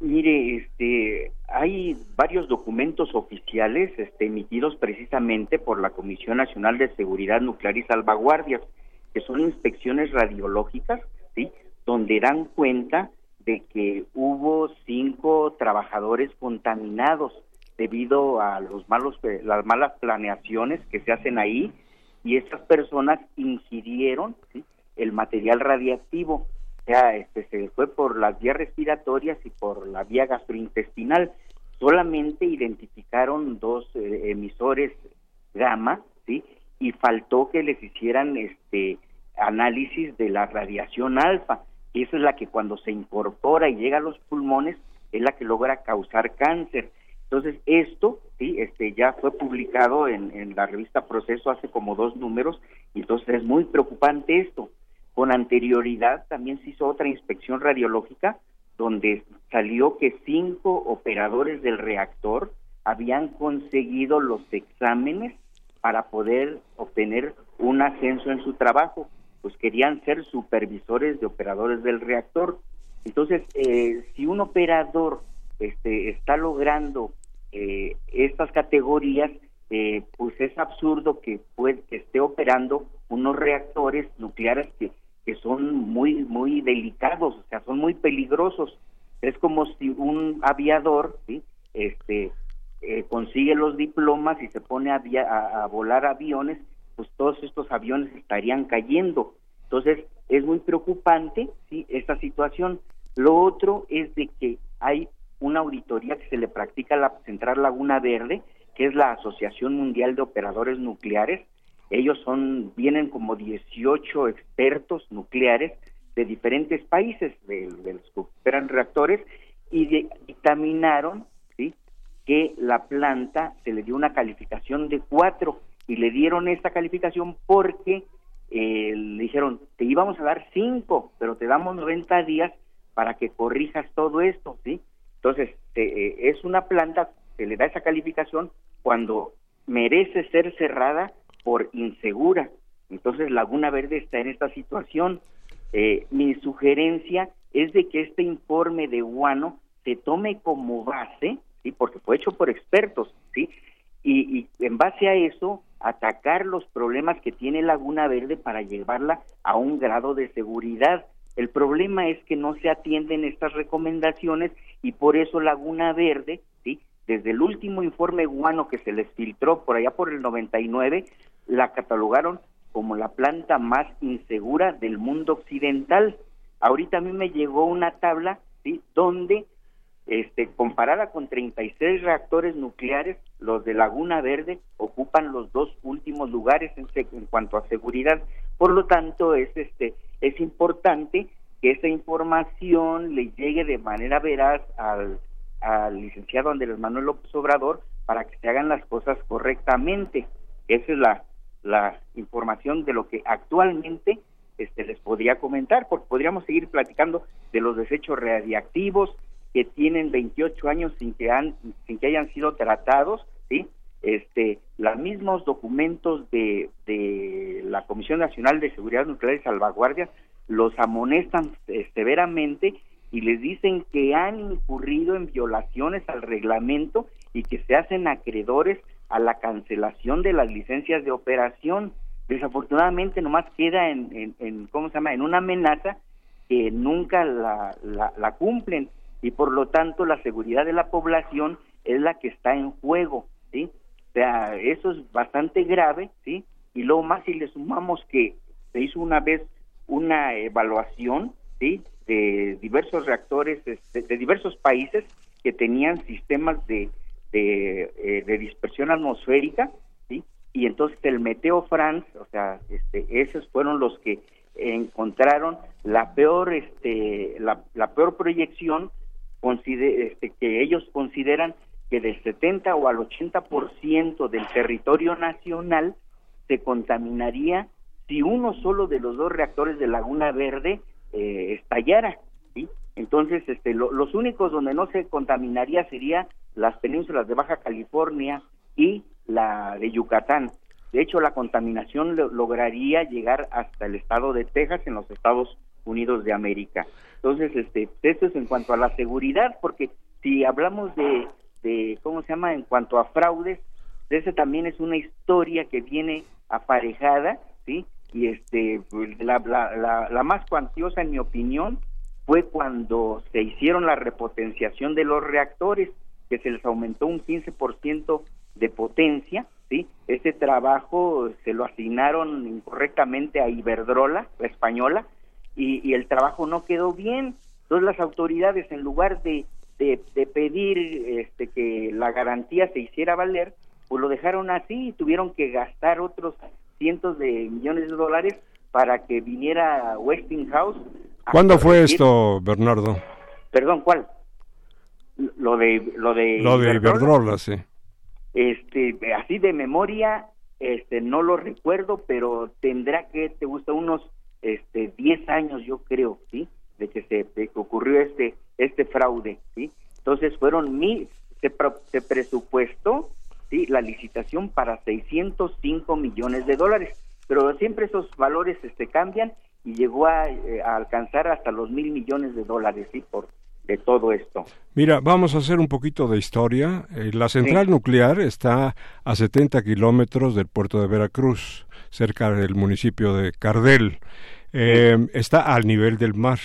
Mire, este, hay varios documentos oficiales este, emitidos precisamente por la Comisión Nacional de Seguridad Nuclear y Salvaguardias, que son inspecciones radiológicas, ¿sí? Donde dan cuenta de que hubo cinco trabajadores contaminados debido a los malos las malas planeaciones que se hacen ahí y esas personas ingirieron el material radiactivo. O sea este se fue por las vías respiratorias y por la vía gastrointestinal. Solamente identificaron dos eh, emisores gamma sí y faltó que les hicieran este análisis de la radiación alfa y esa es la que cuando se incorpora y llega a los pulmones es la que logra causar cáncer. Entonces, esto, sí, este, ya fue publicado en, en la revista Proceso hace como dos números, y entonces es muy preocupante esto. Con anterioridad también se hizo otra inspección radiológica donde salió que cinco operadores del reactor habían conseguido los exámenes para poder obtener un ascenso en su trabajo, pues querían ser supervisores de operadores del reactor. Entonces, eh, si un operador este, está logrando eh, estas categorías, eh, pues es absurdo que, puede, que esté operando unos reactores nucleares que, que son muy, muy delicados, o sea, son muy peligrosos. Es como si un aviador, ¿sí? este, eh, consigue los diplomas y se pone a, a, volar aviones, pues todos estos aviones estarían cayendo. Entonces, es muy preocupante, ¿sí? Esta situación. Lo otro es de que hay una auditoría que se le practica a la Central Laguna Verde, que es la Asociación Mundial de Operadores Nucleares. Ellos son vienen como 18 expertos nucleares de diferentes países de, los que operan reactores y dictaminaron ¿sí? que la planta se le dio una calificación de cuatro y le dieron esta calificación porque eh, le dijeron te íbamos a dar cinco pero te damos 90 días para que corrijas todo esto sí entonces eh, es una planta se le da esa calificación cuando merece ser cerrada por insegura entonces Laguna Verde está en esta situación eh, mi sugerencia es de que este informe de Guano se tome como base, ¿sí? porque fue hecho por expertos, ¿sí? Y, y, en base a eso atacar los problemas que tiene Laguna Verde para llevarla a un grado de seguridad. El problema es que no se atienden estas recomendaciones y por eso Laguna Verde, ¿sí? desde el último informe guano que se les filtró por allá por el 99, la catalogaron como la planta más insegura del mundo occidental. Ahorita a mí me llegó una tabla, ¿sí? Donde, este, comparada con 36 reactores nucleares, los de Laguna Verde ocupan los dos últimos lugares en, en cuanto a seguridad. Por lo tanto, es, este, es importante que esa información le llegue de manera veraz al, al licenciado Andrés Manuel López Obrador para que se hagan las cosas correctamente. Esa es la, la información de lo que actualmente este, les podría comentar, porque podríamos seguir platicando de los desechos radiactivos que tienen 28 años sin que, han, sin que hayan sido tratados, ¿sí? Este, los mismos documentos de, de la Comisión Nacional de Seguridad Nuclear y Salvaguardia los amonestan eh, severamente y les dicen que han incurrido en violaciones al reglamento y que se hacen acreedores a la cancelación de las licencias de operación. Desafortunadamente nomás queda en, en, ¿cómo se llama?, en una amenaza que nunca la, la, cumplen y por lo tanto la seguridad de la población es la que está en juego, ¿sí? O sea, eso es bastante grave, ¿sí? Y luego más si le sumamos que se hizo una vez una evaluación, ¿sí? De diversos reactores de, este, de diversos países que tenían sistemas de eh, de, dispersión atmosférica, ¿sí? Y entonces el Meteo France, o sea, este, esos fueron los que encontraron la peor, este, la, peor proyección este, que ellos consideran que del 70 o al 80% del territorio nacional se contaminaría si uno solo de los dos reactores de Laguna Verde eh, estallara, ¿sí? Entonces, este, los únicos donde no se contaminaría sería las penínsulas de Baja California y la de Yucatán. De hecho, la contaminación lograría llegar hasta el estado de Texas en los Estados Unidos de América. Entonces, este, esto es en cuanto a la seguridad, porque si hablamos de, de ¿cómo se llama? En cuanto a fraudes, esa también es una historia que viene aparejada, ¿sí? Y este, pues, la, la, la más cuantiosa, en mi opinión, fue cuando se hicieron la repotenciación de los reactores, que se les aumentó un 15% de potencia, ¿sí? Ese trabajo se lo asignaron incorrectamente a Iberdrola, la española, y, el trabajo no quedó bien. Entonces las autoridades, en lugar de, de, pedir este, que la garantía se hiciera valer, pues lo dejaron así y tuvieron que gastar otros cientos de millones de dólares para que viniera Westinghouse ¿Cuándo fue esto, Bernardo? Perdón, ¿cuál? Lo de lo de Lo de Iberdrola, sí. Este, así de memoria, este, no lo recuerdo, pero tendrá que, te gusta, unos, este, 10 años, yo creo, ¿sí? De que se de que ocurrió este, este fraude, ¿sí? Entonces fueron mil, se, se presupuestó, ¿sí? La licitación para 605 millones de dólares, pero siempre esos valores, este, cambian y llegó a, eh, a alcanzar hasta los mil millones de dólares, ¿sí? Por, de todo esto. Mira, vamos a hacer un poquito de historia. Eh, la central nuclear está a 70 kilómetros del puerto de Veracruz, cerca del municipio de Cardel. Eh, está al nivel del mar.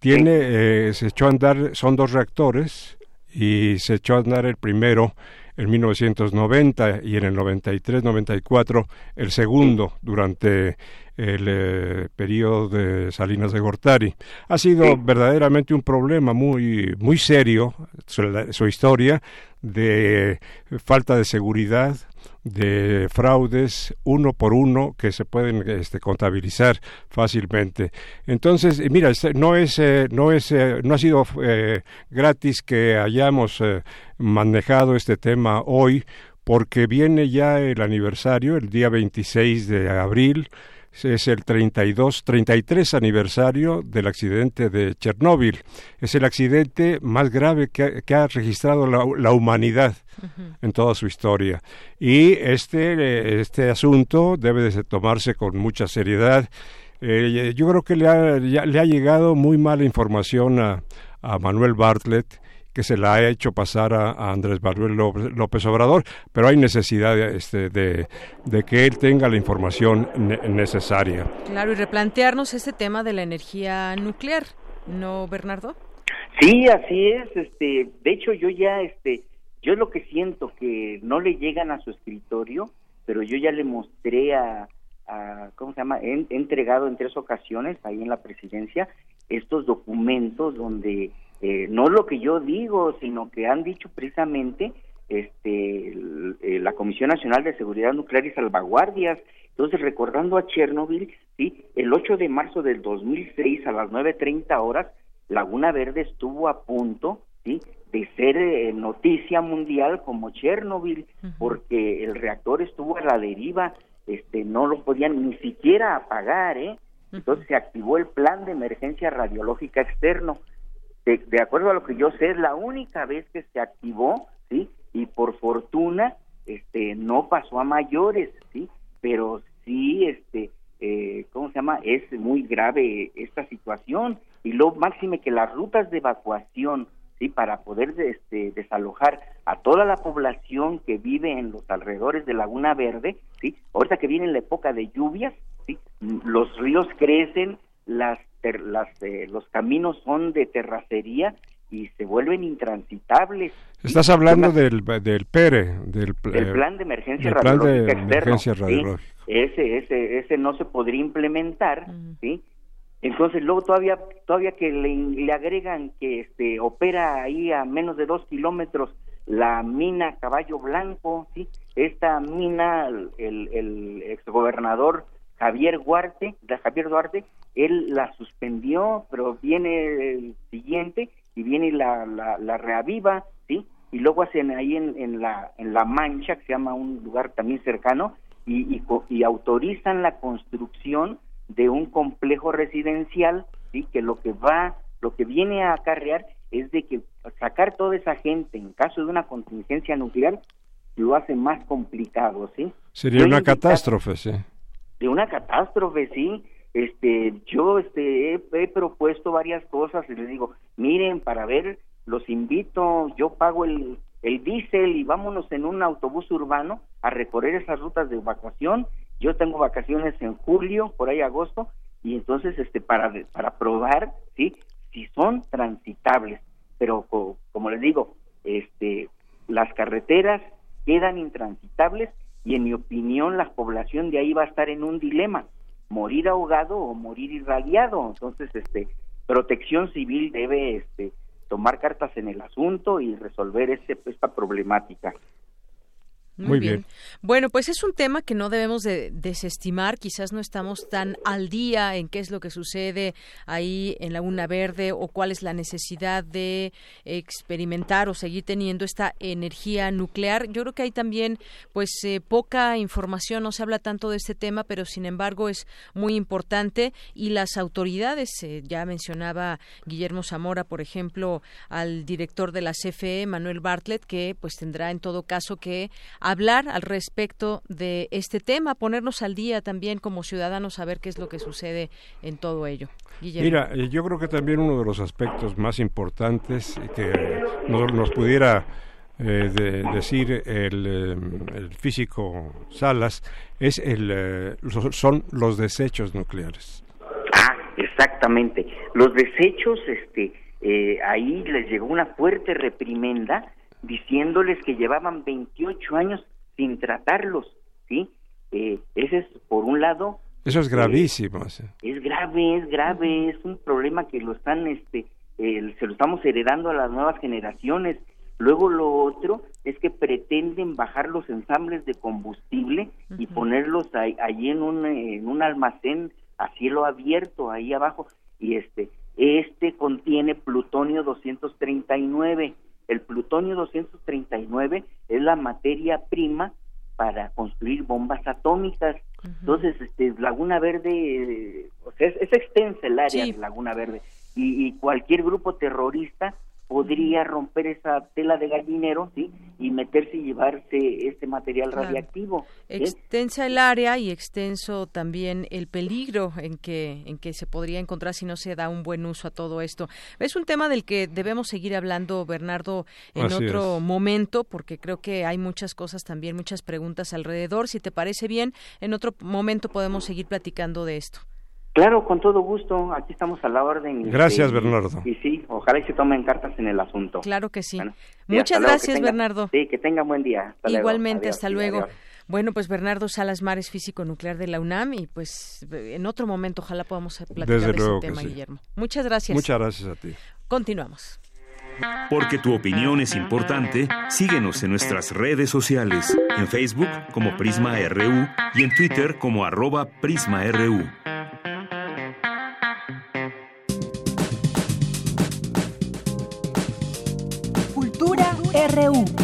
Tiene, eh, se echó a andar, son dos reactores y se echó a andar el primero en 1990 y en el 93-94 el segundo durante el eh, periodo de Salinas de Gortari. Ha sido verdaderamente un problema muy, muy serio su, su historia de falta de seguridad, de fraudes uno por uno que se pueden este, contabilizar fácilmente. Entonces, mira, este, no es, eh, no es, eh, no ha sido eh, gratis que hayamos eh, manejado este tema hoy, porque viene ya el aniversario, el día 26 de abril, es el 32, 33 aniversario del accidente de Chernóbil. Es el accidente más grave que, que ha registrado la, la humanidad uh -huh. en toda su historia. Y este, este asunto debe de tomarse con mucha seriedad. Eh, yo creo que le ha, ya, le ha llegado muy mala información a, a Manuel Bartlett que se la ha hecho pasar a, a Andrés Manuel López Obrador, pero hay necesidad este, de, de, que él tenga la información ne necesaria. Claro, y replantearnos este tema de la energía nuclear, ¿no, Bernardo? Sí, así es. Este, de hecho, yo ya, este, yo lo que siento que no le llegan a su escritorio, pero yo ya le mostré a, a ¿cómo se llama? He, he entregado en tres ocasiones ahí en la presidencia estos documentos donde eh, no lo que yo digo, sino que han dicho precisamente este, eh, la Comisión Nacional de Seguridad Nuclear y Salvaguardias. Entonces, recordando a Chernobyl, sí, el 8 de marzo del 2006 a las 9.30 horas, Laguna Verde estuvo a punto, sí, de ser eh, noticia mundial como Chernobyl, uh -huh. porque el reactor estuvo a la deriva, este, no lo podían ni siquiera apagar, ¿eh? Entonces se activó el plan de emergencia radiológica externo de, acuerdo a lo que yo sé, es la única vez que se activó, ¿sí? Y por fortuna, este, no pasó a mayores, ¿sí? Pero sí, este, eh, ¿cómo se llama? Es muy grave esta situación. Y lo máximo que las rutas de evacuación, ¿sí? Para poder este, desalojar a toda la población que vive en los alrededores de Laguna Verde, ¿sí? Ahorita que viene la época de lluvias, ¿sí? Los ríos crecen, las ter, las, eh, los caminos son de terracería y se vuelven intransitables. Estás hablando una, del, del PERE, del, del, eh, plan de emergencia radiológica de externo. Emergencia radiológica. ¿sí? Ese, ese, ese no se podría implementar, mm. ¿sí? Entonces luego todavía, todavía que le, le, agregan que este opera ahí a menos de dos kilómetros la mina Caballo Blanco, ¿sí? Esta mina, el, el exgobernador Javier Duarte, de Javier Duarte, él la suspendió, pero viene el siguiente y viene y la, la, la reaviva, ¿sí? Y luego hacen ahí en, en, la, en La Mancha, que se llama un lugar también cercano, y, y, y autorizan la construcción de un complejo residencial, ¿sí? Que lo que va, lo que viene a acarrear es de que sacar toda esa gente en caso de una contingencia nuclear lo hace más complicado, ¿sí? Sería Yo una catástrofe, sí de una catástrofe, sí. Este, yo este, he, propuesto varias cosas y les digo, miren, para ver, los invito, yo pago el, el diésel y vámonos en un autobús urbano a recorrer esas rutas de evacuación. Yo tengo vacaciones en julio, por ahí agosto, y entonces este para para probar, sí, si son transitables, pero co como les digo, este las carreteras quedan intransitables y en mi opinión la población de ahí va a estar en un dilema, morir ahogado o morir irradiado. Entonces, este, Protección Civil debe este, tomar cartas en el asunto y resolver ese, esta problemática. Muy, bien. Bueno, pues es un tema que no debemos de desestimar. Quizás no estamos tan al día en qué es lo que sucede ahí en la Una Verde o cuál es la necesidad de experimentar o seguir teniendo esta energía nuclear. Yo creo que hay también, pues, eh, poca información. No se habla tanto de este tema, pero sin embargo es muy importante y las autoridades, eh, ya mencionaba Guillermo Zamora, por ejemplo, al director de la CFE, Manuel Bartlett, que pues tendrá en todo caso que hablar al respecto de este tema, ponernos al día también como ciudadanos, a ver qué es lo que sucede en todo ello. Mira, eh, yo creo que también uno de los aspectos más importantes que nos, pudiera eh, decir el, eh, el, físico Salas es el, son los desechos nucleares. Ah, exactamente. Los desechos, este, ahí les llegó una fuerte reprimenda diciéndoles que llevaban 28 años sin tratarlos, ¿sí? Eh, ese es, por un lado... Eso es gravísimo. es grave, es grave, es un problema que lo están, este, se lo estamos heredando a las nuevas generaciones. Luego lo otro es que pretenden bajar los ensambles de combustible y ponerlos ahí, en, un, en un almacén a cielo abierto ahí abajo y este este contiene plutonio 239 el plutonio 239 es la materia prima para construir bombas atómicas. Entonces, este, Laguna Verde, o sea, es, extensa el área de Laguna Verde. Y, cualquier grupo terrorista podría romper esa tela de gallinero ¿sí? y meterse y llevarse este material radiactivo. Extensa el área y extenso también el peligro en que, en que se podría encontrar si no se da un buen uso a todo esto. Es un tema del que debemos seguir hablando, Bernardo, en otro momento, porque creo que hay muchas cosas también, muchas preguntas alrededor. Si te parece bien, en otro momento podemos seguir platicando de esto. Claro, con todo gusto. Aquí estamos a la orden. Gracias, Bernardo. Y sí, ojalá y se tomen cartas en el asunto. Claro que sí. Muchas gracias, Bernardo. Sí, que tenga buen día. Igualmente, hasta luego. Bueno, pues Bernardo Salas Mares, físico nuclear de la UNAM, y pues en otro momento ojalá podamos platicar de ese tema, Guillermo. Muchas gracias. Muchas gracias a ti. Continuamos. Porque tu opinión es importante, síguenos en nuestras redes sociales, en Facebook como Prisma RU y en Twitter como arroba PrismaRU. RU.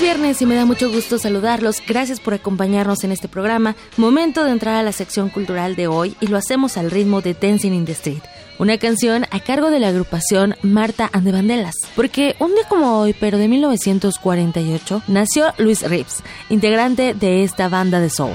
Viernes y me da mucho gusto saludarlos. Gracias por acompañarnos en este programa. Momento de entrar a la sección cultural de hoy y lo hacemos al ritmo de Dancing in the Street. Una canción a cargo de la agrupación Marta and the. Porque un día como hoy, pero de 1948, nació Luis Rips, integrante de esta banda de soul.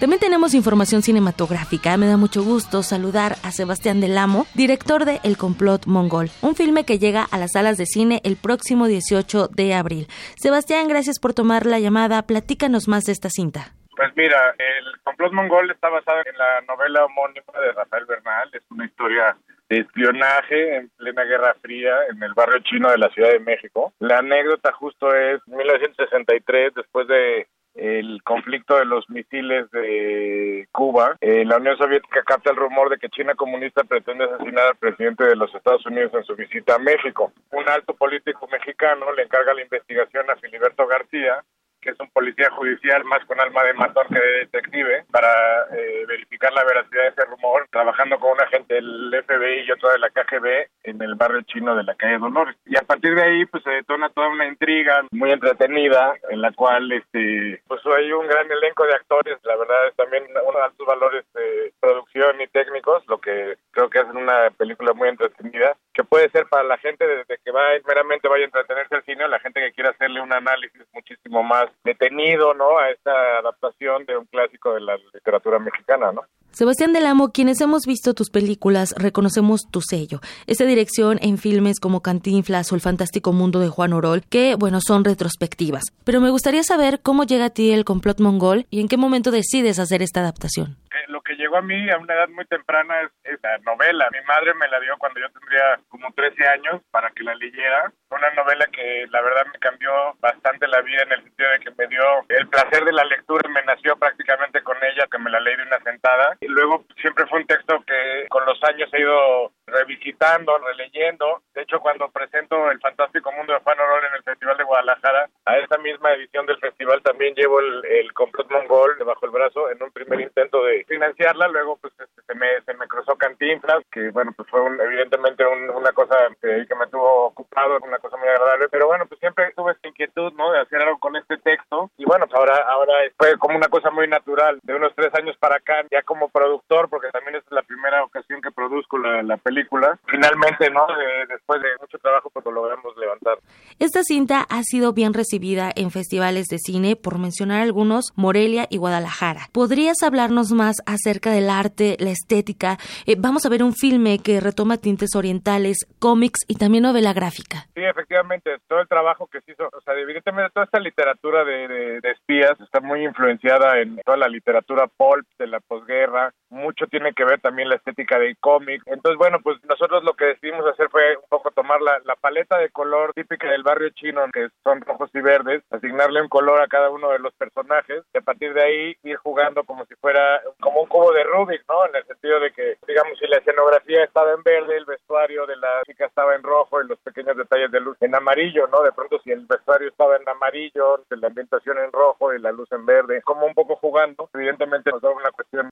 También tenemos información cinematográfica. Me da mucho gusto saludar a Sebastián Del Amo, director de El complot mongol, un filme que llega a las salas de cine el próximo 18 de abril. Sebastián, gracias por tomar la llamada. Platícanos más de esta cinta. Pues mira, el complot mongol está basado en la novela homónima de Rafael Bernal. Es una historia de espionaje en plena Guerra Fría en el barrio chino de la Ciudad de México. La anécdota justo es 1963, después de el conflicto de los misiles de Cuba, eh, la Unión Soviética capta el rumor de que China comunista pretende asesinar al presidente de los Estados Unidos en su visita a México. Un alto político mexicano le encarga la investigación a Filiberto García, que es un policía judicial más con alma de matón que de detective, para eh, verificar la veracidad de ese rumor, trabajando con un agente del FBI y otro de la KGB en el barrio chino de la calle Dolores. Y a partir de ahí, pues se detona toda una intriga muy entretenida, en la cual, este, pues hay un gran elenco de actores, la verdad es también uno de altos valores de producción y técnicos, lo que creo que hacen una película muy entretenida, que puede ser para la gente desde que va meramente vaya a entretenerse al cine, la gente que quiera hacerle un análisis muchísimo más detenido, ¿no? A esta adaptación de un clásico de la literatura mexicana, ¿no? Sebastián Del Amo, quienes hemos visto tus películas, reconocemos tu sello. Esa dirección en filmes como Cantinflas o El Fantástico Mundo de Juan Orol, que, bueno, son retrospectivas. Pero me gustaría saber cómo llega a ti el complot mongol y en qué momento decides hacer esta adaptación. Eh, lo que llegó a mí a una edad muy temprana es, la novela. Mi madre me la dio cuando yo tendría como 13 años para que la leyera. Una novela que la verdad me cambió bastante la vida en el sentido de que me dio el placer de la lectura me nació prácticamente con ella, que me la leí de una sentada. Luego siempre fue un texto que con los años he ido revisitando, releyendo. De hecho, cuando presento El Fantástico Mundo de Juan Orol en el Festival de Guadalajara, a esta misma edición del festival también llevo el, el complot mongol debajo el brazo en un primer intento de financiarla. Luego, pues este, se me, se me cruzó Cantinflas, que bueno, pues fue evidentemente una cosa que, que me tuvo ocupado, una cosa muy agradable. Pero bueno, pues siempre tuve esta inquietud, ¿no? De hacer algo con este texto. Y bueno, pues ahora, ahora fue como una cosa muy natural. De unos tres años para acá, ya como productor, porque también es la primera ocasión que produzco la, la película. Finalmente, ¿no? después de mucho trabajo, pues lo logramos levantar. Esta cinta ha sido bien recibida en festivales de cine, por mencionar algunos, Morelia y Guadalajara. ¿Podrías hablarnos más acerca del arte, la estética? Eh, vamos a ver un filme que retoma tintes orientales, cómics y también novela gráfica. Sí, efectivamente, todo el trabajo que se hizo, o sea, evidentemente toda esta literatura de, de espías está muy influenciada en toda la literatura pulp de la posguerra, mucho tiene que ver también la estética del cómic. Entonces, bueno, pues nosotros lo que decidimos hacer fue un poco tomar la, la, paleta de color típica del barrio chino, que son rojos y verdes, asignarle un color a cada uno de los personajes y a partir de ahí ir jugando como si fuera como un cubo de Rubik, ¿no? En el sentido de que, digamos, si la escenografía estaba en verde, el vestuario de la chica estaba en rojo y los pequeños detalles de luz en amarillo, ¿no? De pronto si el vestuario estaba en amarillo, la ambientación en rojo y la luz en verde, como un poco jugando, evidentemente nos da una cuestión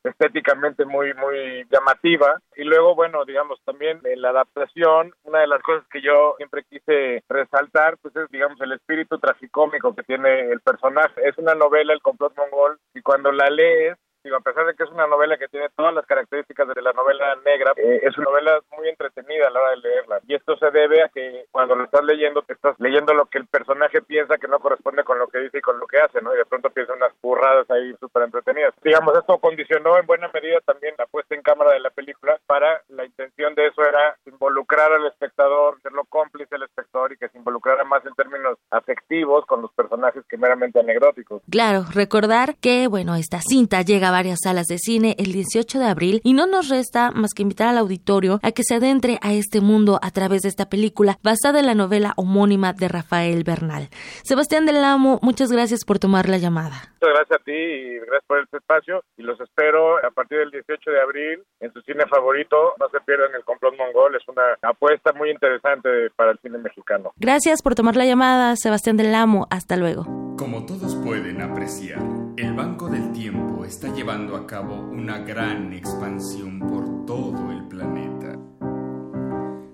muy, muy llamativa. Y luego, bueno, digamos, también en la adaptación, una de las cosas que yo siempre quise resaltar, pues es, digamos, el espíritu tragicómico que tiene el personaje. Es una novela, El complot mongol, y cuando la lees, A pesar de que es una novela que tiene todas las características de la novela negra, eh, es una novela muy entretenida a la hora de leerla. Y esto se debe a que cuando lo estás leyendo, te estás leyendo lo que el personaje piensa que no corresponde con lo que dice y con lo que hace, ¿no? Y de pronto piensa unas burradas ahí súper entretenidas. Digamos, esto condicionó en buena medida también la puesta en cámara de la película para la intención de eso era involucrar al espectador, serlo cómplice del espectador y que se involucrara más en términos afectivos con los personajes que meramente anecdóticos. Claro, recordar que, bueno, esta cinta llega varias salas de cine el 18 de abril y no nos resta más que invitar al auditorio a que se adentre a este mundo a través de esta película basada en la novela homónima de Rafael Bernal. Sebastián del Amo, muchas gracias por tomar la llamada. Muchas gracias a ti y gracias por este espacio y los espero a partir del 18 de abril en su cine favorito. No se pierdan el complot mongol, es una apuesta muy interesante para el cine mexicano. Gracias por tomar la llamada, Sebastián del Amo. Hasta luego. Como todos pueden apreciar, el Banco del Tiempo está llevando a cabo una gran expansión por todo el planeta.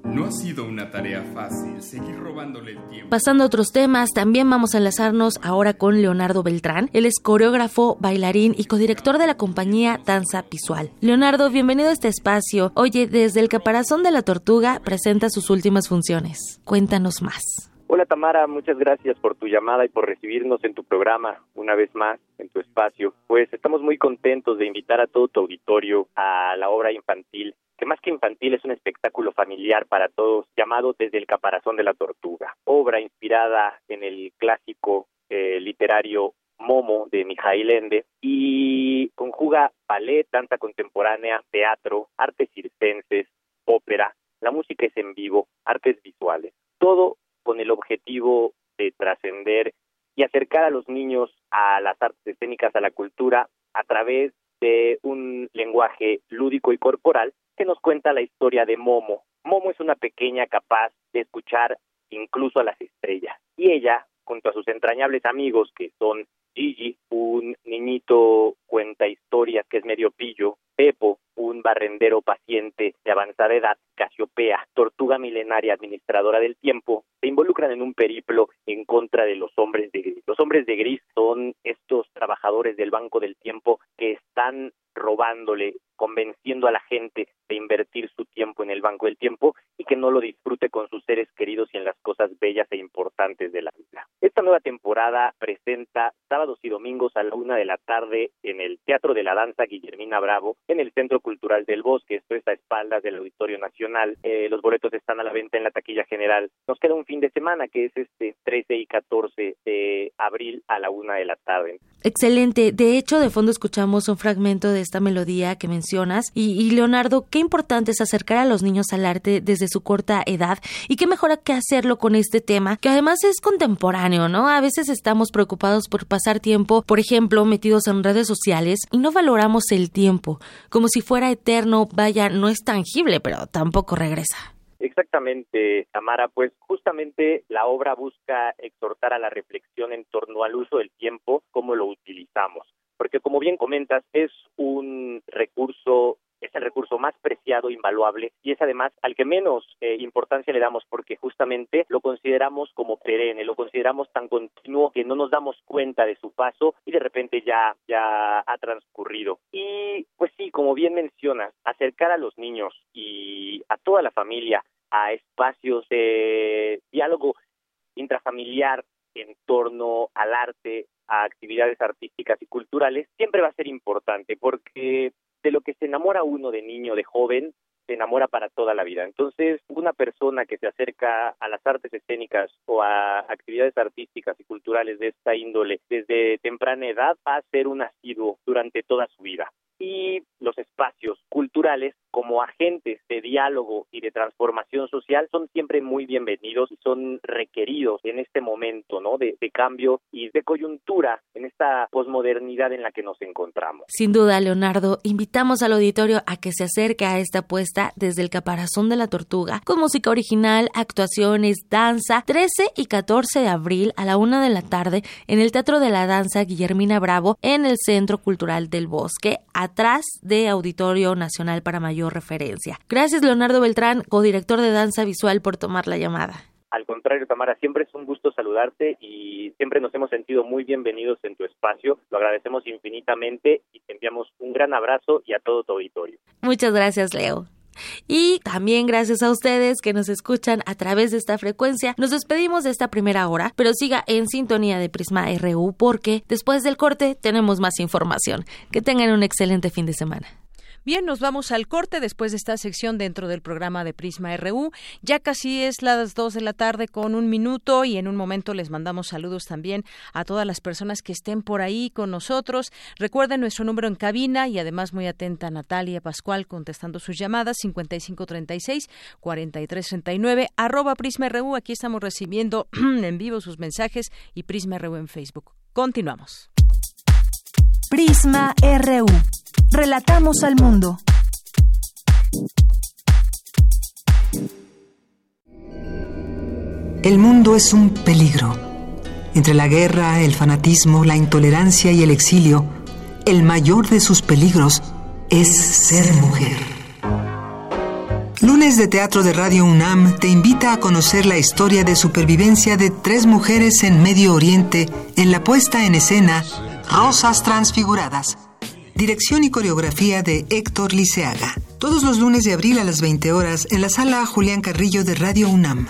No ha sido una tarea fácil seguir robándole el tiempo. Pasando a otros temas, también vamos a enlazarnos ahora con Leonardo Beltrán. Él es coreógrafo, bailarín y codirector de la compañía Danza Visual. Leonardo, bienvenido a este espacio. Oye, desde el caparazón de la tortuga presenta sus últimas funciones. Cuéntanos más. Hola Tamara, muchas gracias por tu llamada y por recibirnos en tu programa una vez más en tu espacio. Pues estamos muy contentos de invitar a todo tu auditorio a la obra infantil, que más que infantil es un espectáculo familiar para todos, llamado Desde el caparazón de la tortuga, obra inspirada en el clásico eh, literario Momo de Mijail Ende y conjuga ballet, danza contemporánea, teatro, artes circenses, ópera, la música es en vivo, artes visuales. Todo con el objetivo de trascender y acercar a los niños a las artes escénicas, a la cultura, a través de un lenguaje lúdico y corporal que nos cuenta la historia de Momo. Momo es una pequeña capaz de escuchar incluso a las estrellas y ella, junto a sus entrañables amigos que son Gigi, un niñito cuenta historias que es medio pillo, Pepo, un barrendero paciente de avanzada edad, Casiopea, tortuga milenaria administradora del tiempo, se involucran en un periplo en contra de los hombres de gris. Los hombres de gris son estos trabajadores del Banco del Tiempo que están robándole, convenciendo a la gente de invertir su tiempo en el Banco del Tiempo y que no lo disfrute con sus seres queridos y en las cosas bellas e importantes de la vida. Esta nueva temporada presenta sábados y domingos a la una de la tarde en el Teatro de la Danza Guillermina Bravo, en el Centro Cultural del Bosque, esto está a espaldas del Auditorio Nacional. Eh, los boletos están a la venta en la taquilla general. Nos queda un fin de semana que es este 13 y 14 de abril a la una de la tarde. Excelente. De hecho, de fondo escuchamos un fragmento de esta melodía que mencionas. Y, Leonardo, qué importante es acercar a los niños al arte desde su corta edad y qué mejor que hacerlo con este tema, que además es contemporáneo, ¿no? A veces estamos preocupados por pasar tiempo, por ejemplo, metidos en redes sociales y no valoramos el tiempo, como si fuera eterno, vaya, no es tangible, pero tampoco regresa. Exactamente, Tamara, pues justamente la obra busca exhortar a la reflexión en torno al uso del tiempo, cómo lo utilizamos, porque como bien comentas, es un recurso es el recurso más preciado, invaluable, y es además al que menos eh, importancia le damos porque justamente lo consideramos como perenne, lo consideramos tan continuo que no nos damos cuenta de su paso y de repente ya, ya ha transcurrido. Y pues sí, como bien mencionas, acercar a los niños y a toda la familia a espacios de diálogo intrafamiliar en torno al arte, a actividades artísticas y culturales, siempre va a ser importante porque de lo que se enamora uno de niño, de joven, se enamora para toda la vida. Entonces, una persona que se acerca a las artes escénicas o a actividades artísticas y culturales de esta índole desde temprana edad va a ser un asiduo durante toda su vida y los espacios culturales como agentes de diálogo y de transformación social son siempre muy bienvenidos y son requeridos en este momento ¿no? de, de cambio y de coyuntura en esta posmodernidad en la que nos encontramos. Sin duda, Leonardo, invitamos al auditorio a que se acerque a esta apuesta desde el caparazón de la tortuga con música original, actuaciones, danza, 13 y 14 de abril a la una de la tarde en el Teatro de la Danza Guillermina Bravo en el Centro Cultural del Bosque atrás de Auditorio Nacional para referencia. Gracias, Leonardo Beltrán, codirector de Danza Visual, por tomar la llamada. Al contrario, Tamara, siempre es un gusto saludarte y siempre nos hemos sentido muy bienvenidos en tu espacio. Lo agradecemos infinitamente y te enviamos un gran abrazo y a todo tu auditorio. Muchas gracias, Leo. Y también gracias a ustedes que nos escuchan a través de esta frecuencia. Nos despedimos de esta primera hora, pero siga en sintonía de Prisma RU porque después del corte tenemos más información. Que tengan un excelente fin de semana. Bien, nos vamos al corte después de esta sección dentro del programa de Prisma RU. Ya casi es las dos de la tarde con un minuto y en un momento les mandamos saludos también a todas las personas que estén por ahí con nosotros. Recuerden nuestro número en cabina y además muy atenta Natalia Pascual contestando sus llamadas 5536 4339 arroba Prisma RU. Aquí estamos recibiendo en vivo sus mensajes y Prisma RU en Facebook. Continuamos. Prisma RU. Relatamos al mundo. El mundo es un peligro. Entre la guerra, el fanatismo, la intolerancia y el exilio, el mayor de sus peligros es ser mujer. Lunes de Teatro de Radio UNAM te invita a conocer la historia de supervivencia de tres mujeres en Medio Oriente en la puesta en escena Rosas Transfiguradas Dirección y coreografía de Héctor Liceaga. Todos los lunes de abril a las 20 horas en la sala Julián Carrillo de Radio UNAM.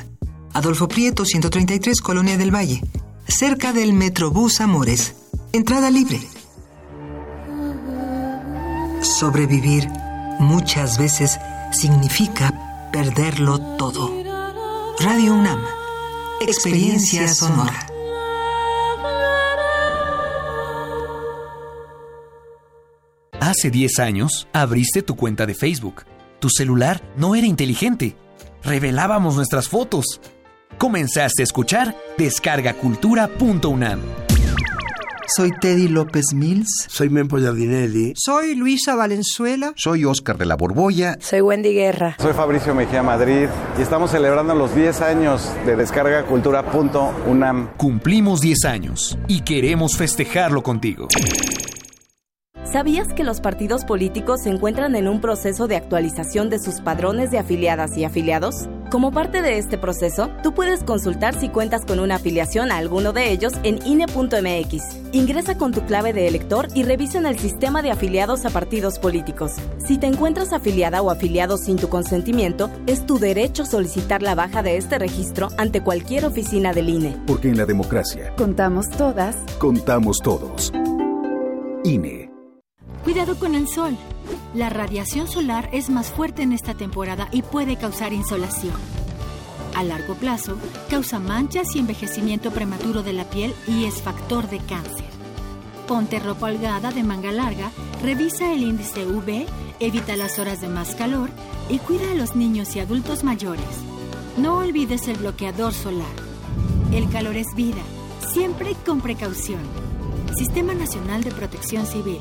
Adolfo Prieto, 133, Colonia del Valle. Cerca del Metrobús Amores. Entrada libre. Sobrevivir muchas veces significa perderlo todo. Radio UNAM. Experiencia sonora. Hace 10 años, abriste tu cuenta de Facebook. Tu celular no era inteligente. Revelábamos nuestras fotos. Comenzaste a escuchar descargacultura.unam. Soy Teddy López Mills. Soy Mempo Giardinelli. Soy Luisa Valenzuela. Soy Oscar de la Borbolla. Soy Wendy Guerra. Soy Fabricio Mejía Madrid y estamos celebrando los 10 años de descargacultura.unam. Cumplimos 10 años y queremos festejarlo contigo. ¿Sabías que los partidos políticos se encuentran en un proceso de actualización de sus padrones de afiliadas y afiliados? Como parte de este proceso, tú puedes consultar si cuentas con una afiliación a alguno de ellos en INE.mx. Ingresa con tu clave de elector y revisa en el sistema de afiliados a partidos políticos. Si te encuentras afiliada o afiliado sin tu consentimiento, es tu derecho solicitar la baja de este registro ante cualquier oficina del INE. Porque en la democracia contamos todas, contamos todos. INE. Cuidado con el sol. La radiación solar es más fuerte en esta temporada y puede causar insolación. A largo plazo, causa manchas y envejecimiento prematuro de la piel y es factor de cáncer. Ponte ropa holgada de manga larga, revisa el índice UV, evita las horas de más calor y cuida a los niños y adultos mayores. No olvides el bloqueador solar. El calor es vida, siempre con precaución. Sistema Nacional de Protección Civil.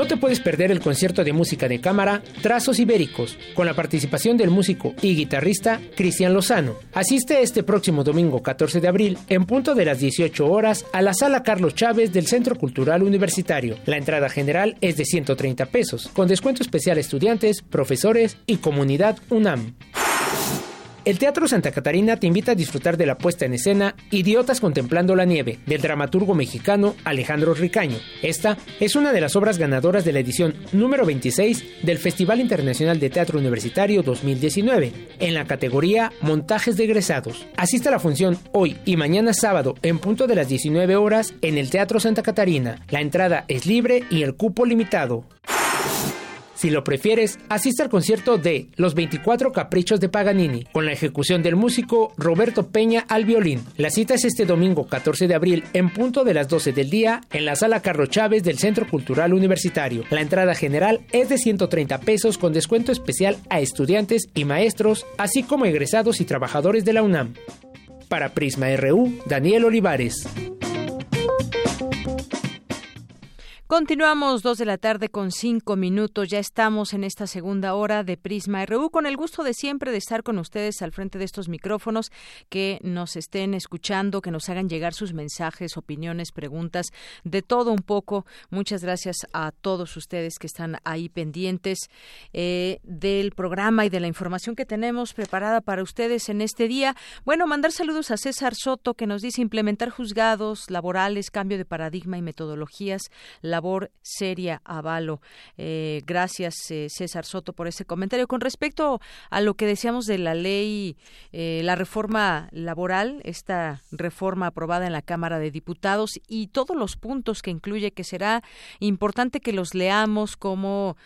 No te puedes perder el concierto de música de cámara Trazos Ibéricos, con la participación del músico y guitarrista Cristian Lozano. Asiste este próximo domingo 14 de abril, en punto de las 18 horas, a la sala Carlos Chávez del Centro Cultural Universitario. La entrada general es de 130 pesos, con descuento especial a estudiantes, profesores y comunidad UNAM. El Teatro Santa Catarina te invita a disfrutar de la puesta en escena Idiotas contemplando la nieve, del dramaturgo mexicano Alejandro Ricaño. Esta es una de las obras ganadoras de la edición número 26 del Festival Internacional de Teatro Universitario 2019, en la categoría Montajes de egresados. Asiste a la función hoy y mañana sábado en punto de las 19 horas en el Teatro Santa Catarina. La entrada es libre y el cupo limitado. Si lo prefieres, asiste al concierto de Los 24 Caprichos de Paganini, con la ejecución del músico Roberto Peña al violín. La cita es este domingo 14 de abril en punto de las 12 del día en la sala Carlos Chávez del Centro Cultural Universitario. La entrada general es de 130 pesos con descuento especial a estudiantes y maestros, así como egresados y trabajadores de la UNAM. Para Prisma RU, Daniel Olivares. Continuamos dos de la tarde con cinco minutos. Ya estamos en esta segunda hora de Prisma RU con el gusto de siempre de estar con ustedes al frente de estos micrófonos, que nos estén escuchando, que nos hagan llegar sus mensajes, opiniones, preguntas, de todo un poco. Muchas gracias a todos ustedes que están ahí pendientes eh, del programa y de la información que tenemos preparada para ustedes en este día. Bueno, mandar saludos a César Soto que nos dice implementar juzgados laborales, cambio de paradigma y metodologías. La labor seria avalo. Eh, gracias, eh, César Soto, por ese comentario. Con respecto a lo que decíamos de la ley, eh, la reforma laboral, esta reforma aprobada en la Cámara de Diputados y todos los puntos que incluye, que será importante que los leamos como,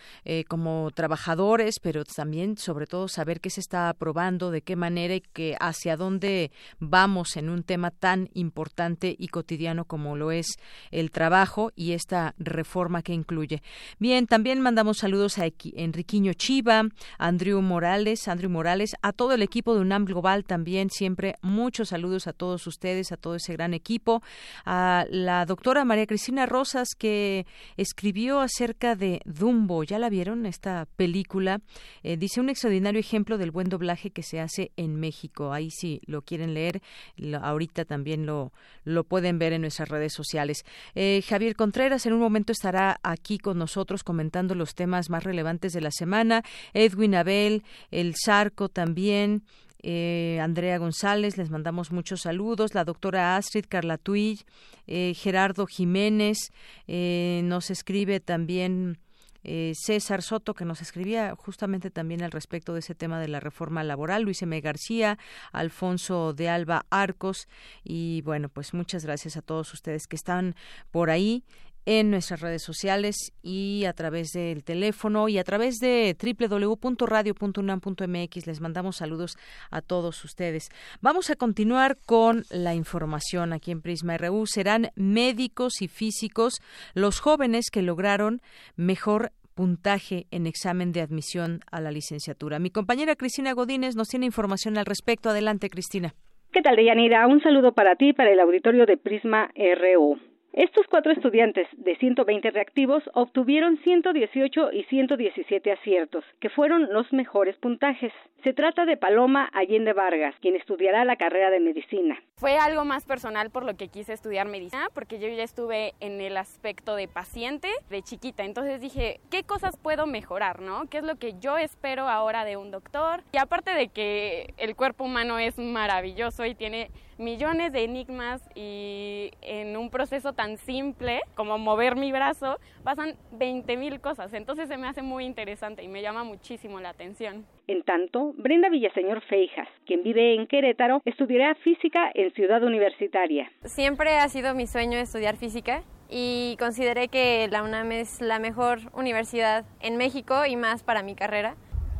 como trabajadores, pero también, sobre todo, saber qué se está aprobando, de qué manera y que hacia dónde vamos en un tema tan importante y cotidiano como lo es el trabajo y esta reforma que incluye. Bien, también mandamos saludos a Enriquiño Chiva, Andrew Morales, Andrew Morales, a todo el equipo de UNAM Global también, siempre muchos saludos a todos ustedes, a todo ese gran equipo, a la doctora María Cristina Rosas que escribió acerca de Dumbo, ¿ya la vieron esta película? Eh, dice un extraordinario ejemplo del buen doblaje que se hace en México. Ahí si lo quieren leer, ahorita también lo, lo pueden ver en nuestras redes sociales. Eh, Javier Contreras en un momento estará aquí con nosotros comentando los temas más relevantes de la semana. Edwin Abel, el Zarco también. Eh, Andrea González, les mandamos muchos saludos, la doctora Astrid Carla eh, Gerardo Jiménez, eh, nos escribe también eh, César Soto, que nos escribía justamente también al respecto de ese tema de la reforma laboral, Luis M. García, Alfonso de Alba Arcos, y bueno, pues muchas gracias a todos ustedes que están por ahí en nuestras redes sociales y a través del teléfono y a través de www.radio.unam.mx. Les mandamos saludos a todos ustedes. Vamos a continuar con la información aquí en Prisma RU. Serán médicos y físicos los jóvenes que lograron mejor puntaje en examen de admisión a la licenciatura. Mi compañera Cristina Godínez nos tiene información al respecto. Adelante, Cristina. ¿Qué tal, Deyanira? Un saludo para ti y para el auditorio de Prisma RU. Estos cuatro estudiantes de 120 reactivos obtuvieron 118 y 117 aciertos, que fueron los mejores puntajes. Se trata de Paloma Allende Vargas, quien estudiará la carrera de medicina. Fue algo más personal por lo que quise estudiar medicina, porque yo ya estuve en el aspecto de paciente de chiquita, entonces dije, ¿qué cosas puedo mejorar, no? ¿Qué es lo que yo espero ahora de un doctor? Y aparte de que el cuerpo humano es maravilloso y tiene millones de enigmas y en un proceso tan simple como mover mi brazo pasan 20 mil cosas. Entonces se me hace muy interesante y me llama muchísimo la atención. En tanto, Brenda Villaseñor Feijas, quien vive en Querétaro, estudiará física en Ciudad Universitaria. Siempre ha sido mi sueño estudiar física y consideré que la UNAM es la mejor universidad en México y más para mi carrera.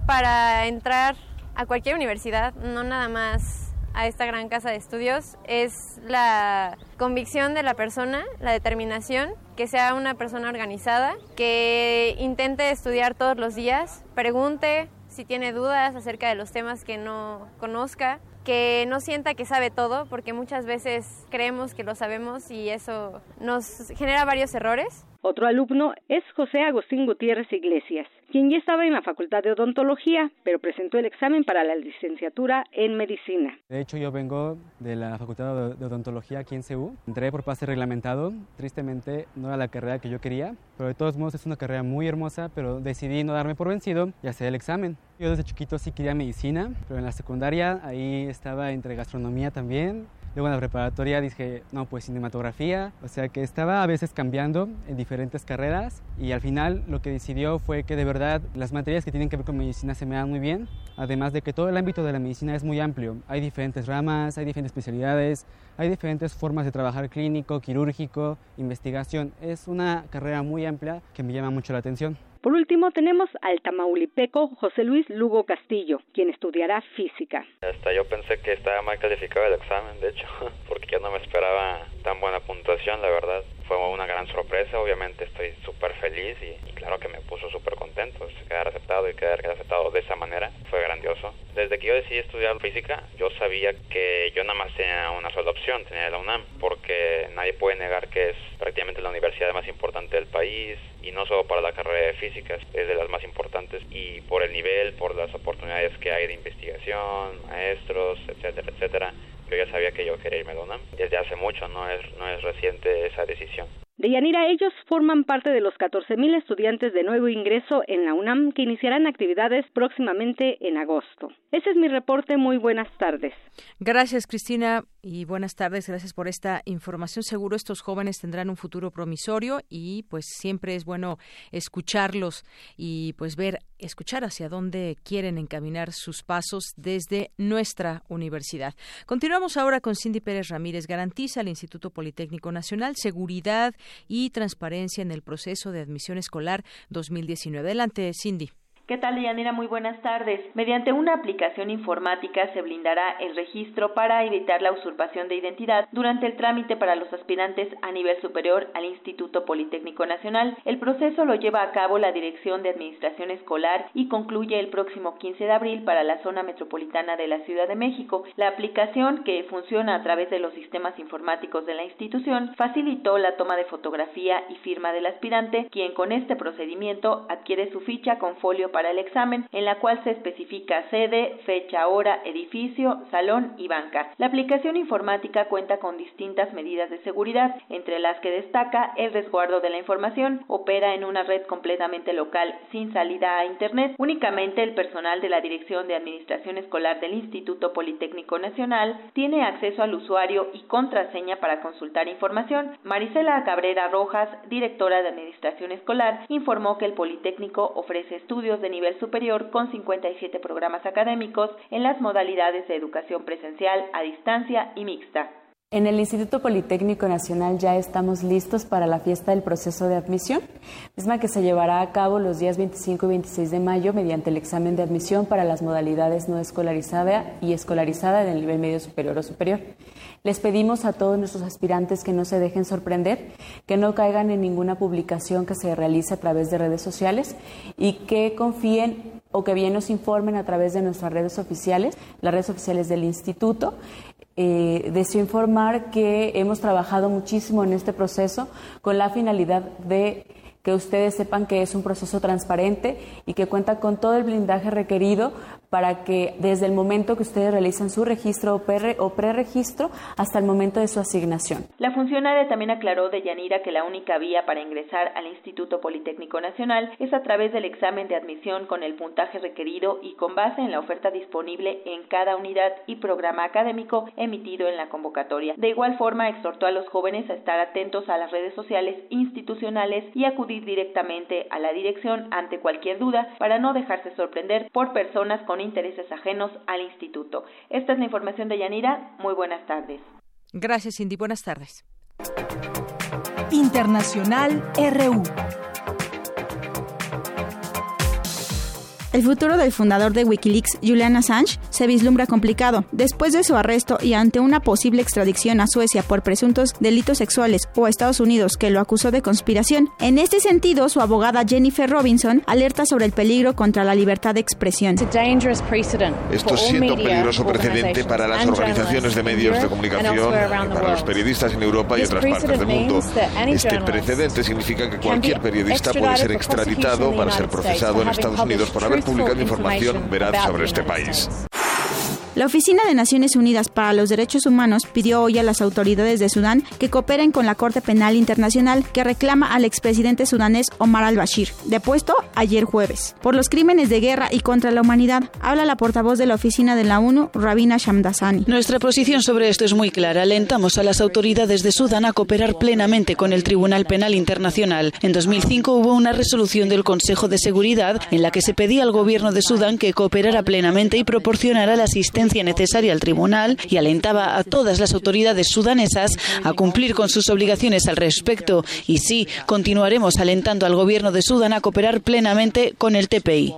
Para entrar a cualquier universidad, no nada más a esta gran casa de estudios es la convicción de la persona, la determinación, que sea una persona organizada, que intente estudiar todos los días, pregunte si tiene dudas acerca de los temas que no conozca, que no sienta que sabe todo, porque muchas veces creemos que lo sabemos y eso nos genera varios errores. Otro alumno es José Agustín Gutiérrez Iglesias, quien ya estaba en la Facultad de Odontología, pero presentó el examen para la licenciatura en Medicina. De hecho, yo vengo de la Facultad de Odontología aquí en CEU. Entré por pase reglamentado. Tristemente, no era la carrera que yo quería, pero de todos modos es una carrera muy hermosa, pero decidí no darme por vencido y hacer el examen. Yo desde chiquito sí quería medicina, pero en la secundaria ahí estaba entre gastronomía también Luego en la preparatoria dije, no, pues cinematografía. O sea que estaba a veces cambiando en diferentes carreras y al final lo que decidió fue que de verdad las materias que tienen que ver con medicina se me dan muy bien. Además de que todo el ámbito de la medicina es muy amplio. Hay diferentes ramas, hay diferentes especialidades, hay diferentes formas de trabajar clínico, quirúrgico, investigación. Es una carrera muy amplia que me llama mucho la atención. Por último, tenemos al tamaulipeco José Luis Lugo Castillo, quien estudiará física. Hasta yo pensé que estaba mal calificado el examen, de hecho, porque yo no me esperaba tan buena puntuación, la verdad. Fue una gran sorpresa, obviamente estoy súper feliz y, claro que me puso súper contento quedar aceptado y quedar aceptado de esa manera. Fue grandioso. Desde que yo decidí estudiar física, yo sabía que yo nada más tenía una sola opción, tenía la UNAM, porque nadie puede negar que es prácticamente la universidad más importante del país y no solo para la carrera de física, es de las más importantes y por el nivel, por las oportunidades que hay de investigación, maestros, etcétera, etcétera yo ya sabía que yo quería irme a la. Desde hace mucho, no es, no es reciente esa decisión. De Yanira, ellos forman parte de los 14.000 estudiantes de nuevo ingreso en la UNAM que iniciarán actividades próximamente en agosto. Ese es mi reporte. Muy buenas tardes. Gracias, Cristina, y buenas tardes. Gracias por esta información. Seguro estos jóvenes tendrán un futuro promisorio y pues siempre es bueno escucharlos y pues ver, escuchar hacia dónde quieren encaminar sus pasos desde nuestra universidad. Continuamos ahora con Cindy Pérez Ramírez. Garantiza al Instituto Politécnico Nacional seguridad y transparencia en el proceso de admisión escolar 2019. Adelante, Cindy. ¿Qué tal, Yanira? Muy buenas tardes. Mediante una aplicación informática se blindará el registro para evitar la usurpación de identidad durante el trámite para los aspirantes a nivel superior al Instituto Politécnico Nacional. El proceso lo lleva a cabo la Dirección de Administración Escolar y concluye el próximo 15 de abril para la zona metropolitana de la Ciudad de México. La aplicación, que funciona a través de los sistemas informáticos de la institución, facilitó la toma de fotografía y firma del aspirante, quien con este procedimiento adquiere su ficha con folio para el examen, en la cual se especifica sede, fecha, hora, edificio, salón y banca. La aplicación informática cuenta con distintas medidas de seguridad, entre las que destaca el resguardo de la información, opera en una red completamente local sin salida a Internet. Únicamente el personal de la Dirección de Administración Escolar del Instituto Politécnico Nacional tiene acceso al usuario y contraseña para consultar información. Marisela Cabrera Rojas, directora de Administración Escolar, informó que el Politécnico ofrece estudios de nivel superior con 57 programas académicos en las modalidades de educación presencial, a distancia y mixta. En el Instituto Politécnico Nacional ya estamos listos para la fiesta del proceso de admisión, misma que se llevará a cabo los días 25 y 26 de mayo mediante el examen de admisión para las modalidades no escolarizada y escolarizada del nivel medio superior o superior. Les pedimos a todos nuestros aspirantes que no se dejen sorprender, que no caigan en ninguna publicación que se realice a través de redes sociales y que confíen o que bien nos informen a través de nuestras redes oficiales, las redes oficiales del instituto, eh, deseo informar que hemos trabajado muchísimo en este proceso con la finalidad de que ustedes sepan que es un proceso transparente y que cuenta con todo el blindaje requerido para que desde el momento que ustedes realizan su registro o preregistro hasta el momento de su asignación. La funcionaria también aclaró de Yanira que la única vía para ingresar al Instituto Politécnico Nacional es a través del examen de admisión con el puntaje requerido y con base en la oferta disponible en cada unidad y programa académico emitido en la convocatoria. De igual forma, exhortó a los jóvenes a estar atentos a las redes sociales institucionales y acudir directamente a la dirección ante cualquier duda para no dejarse sorprender por personas con intereses ajenos al instituto. Esta es la información de Yanira. Muy buenas tardes. Gracias, Cindy. Buenas tardes. Internacional RU. El futuro del fundador de Wikileaks, Julian Assange, se vislumbra complicado. Después de su arresto y ante una posible extradición a Suecia por presuntos delitos sexuales o a Estados Unidos que lo acusó de conspiración. En este sentido, su abogada Jennifer Robinson alerta sobre el peligro contra la libertad de expresión. Esto siendo un peligroso precedente para las organizaciones de medios de comunicación, para los periodistas en Europa y otras partes del mundo. Este precedente significa que cualquier periodista puede ser extraditado para ser procesado en Estados Unidos por haber publicando información veraz sobre este país. La Oficina de Naciones Unidas para los Derechos Humanos pidió hoy a las autoridades de Sudán que cooperen con la Corte Penal Internacional que reclama al expresidente sudanés Omar al-Bashir, depuesto ayer jueves, por los crímenes de guerra y contra la humanidad. Habla la portavoz de la Oficina de la ONU, Rabina Shamdasani. Nuestra posición sobre esto es muy clara. Alentamos a las autoridades de Sudán a cooperar plenamente con el Tribunal Penal Internacional. En 2005 hubo una resolución del Consejo de Seguridad en la que se pedía al gobierno de Sudán que cooperara plenamente y proporcionara la asistencia necesaria al tribunal y alentaba a todas las autoridades sudanesas a cumplir con sus obligaciones al respecto. Y sí, continuaremos alentando al gobierno de Sudán a cooperar plenamente con el TPI.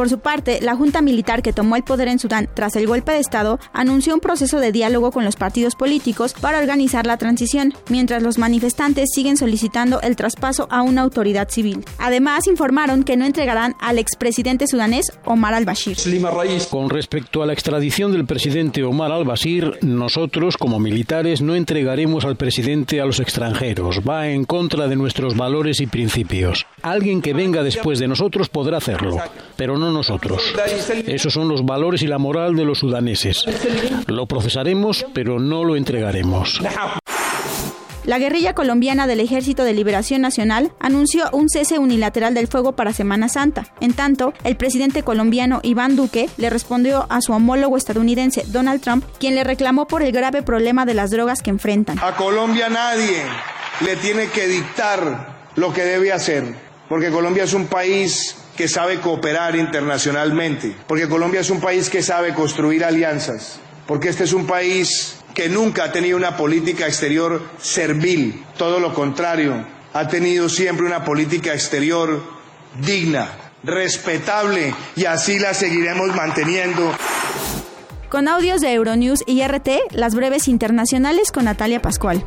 Por su parte, la Junta Militar que tomó el poder en Sudán tras el golpe de Estado anunció un proceso de diálogo con los partidos políticos para organizar la transición, mientras los manifestantes siguen solicitando el traspaso a una autoridad civil. Además, informaron que no entregarán al expresidente sudanés Omar al-Bashir. Con respecto a la extradición del presidente Omar al-Bashir, nosotros como militares no entregaremos al presidente a los extranjeros. Va en contra de nuestros valores y principios. Alguien que venga después de nosotros podrá hacerlo, pero no nosotros. Esos son los valores y la moral de los sudaneses. Lo procesaremos, pero no lo entregaremos. La guerrilla colombiana del Ejército de Liberación Nacional anunció un cese unilateral del fuego para Semana Santa. En tanto, el presidente colombiano Iván Duque le respondió a su homólogo estadounidense Donald Trump, quien le reclamó por el grave problema de las drogas que enfrentan. A Colombia nadie le tiene que dictar lo que debe hacer, porque Colombia es un país que sabe cooperar internacionalmente, porque Colombia es un país que sabe construir alianzas, porque este es un país que nunca ha tenido una política exterior servil, todo lo contrario, ha tenido siempre una política exterior digna, respetable y así la seguiremos manteniendo. Con audios de Euronews y RT, las breves internacionales con Natalia Pascual.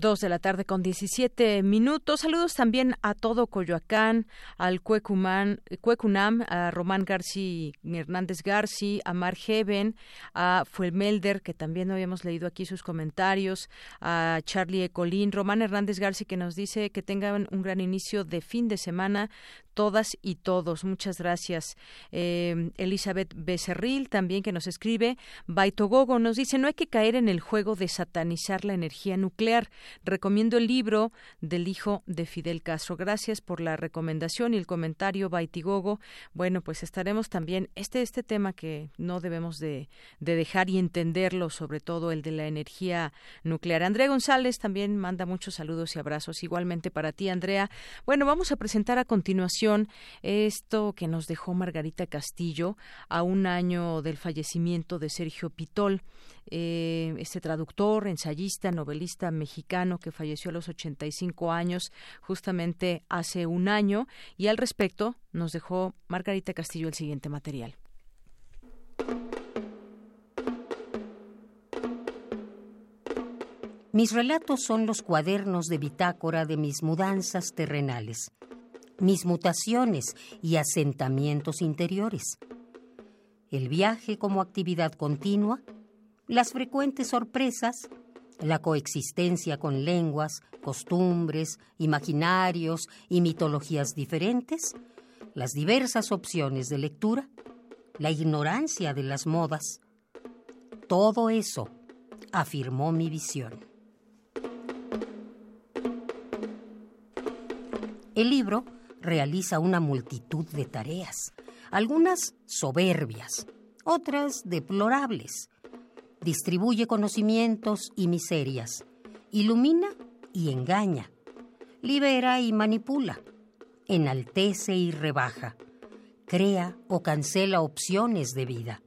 Dos de la tarde con 17 minutos. Saludos también a todo Coyoacán, al Cuecunam, a Román García Hernández García, a Mar Heaven, a Fuelmelder, que también habíamos leído aquí sus comentarios, a Charlie Ecolín, Román Hernández García, que nos dice que tengan un gran inicio de fin de semana todas y todos. Muchas gracias. Eh, Elizabeth Becerril también que nos escribe. Baitogogo nos dice, no hay que caer en el juego de satanizar la energía nuclear. Recomiendo el libro del hijo de Fidel Castro. Gracias por la recomendación y el comentario, Baitigogo. Bueno, pues estaremos también, este, este tema que no debemos de, de dejar y entenderlo, sobre todo el de la energía nuclear. Andrea González también manda muchos saludos y abrazos. Igualmente para ti, Andrea. Bueno, vamos a presentar a continuación esto que nos dejó Margarita Castillo a un año del fallecimiento de Sergio Pitol, eh, este traductor, ensayista, novelista mexicano que falleció a los 85 años justamente hace un año y al respecto nos dejó Margarita Castillo el siguiente material. Mis relatos son los cuadernos de bitácora de mis mudanzas terrenales mis mutaciones y asentamientos interiores. El viaje como actividad continua, las frecuentes sorpresas, la coexistencia con lenguas, costumbres, imaginarios y mitologías diferentes, las diversas opciones de lectura, la ignorancia de las modas. Todo eso afirmó mi visión. El libro realiza una multitud de tareas, algunas soberbias, otras deplorables. Distribuye conocimientos y miserias, ilumina y engaña, libera y manipula, enaltece y rebaja, crea o cancela opciones de vida.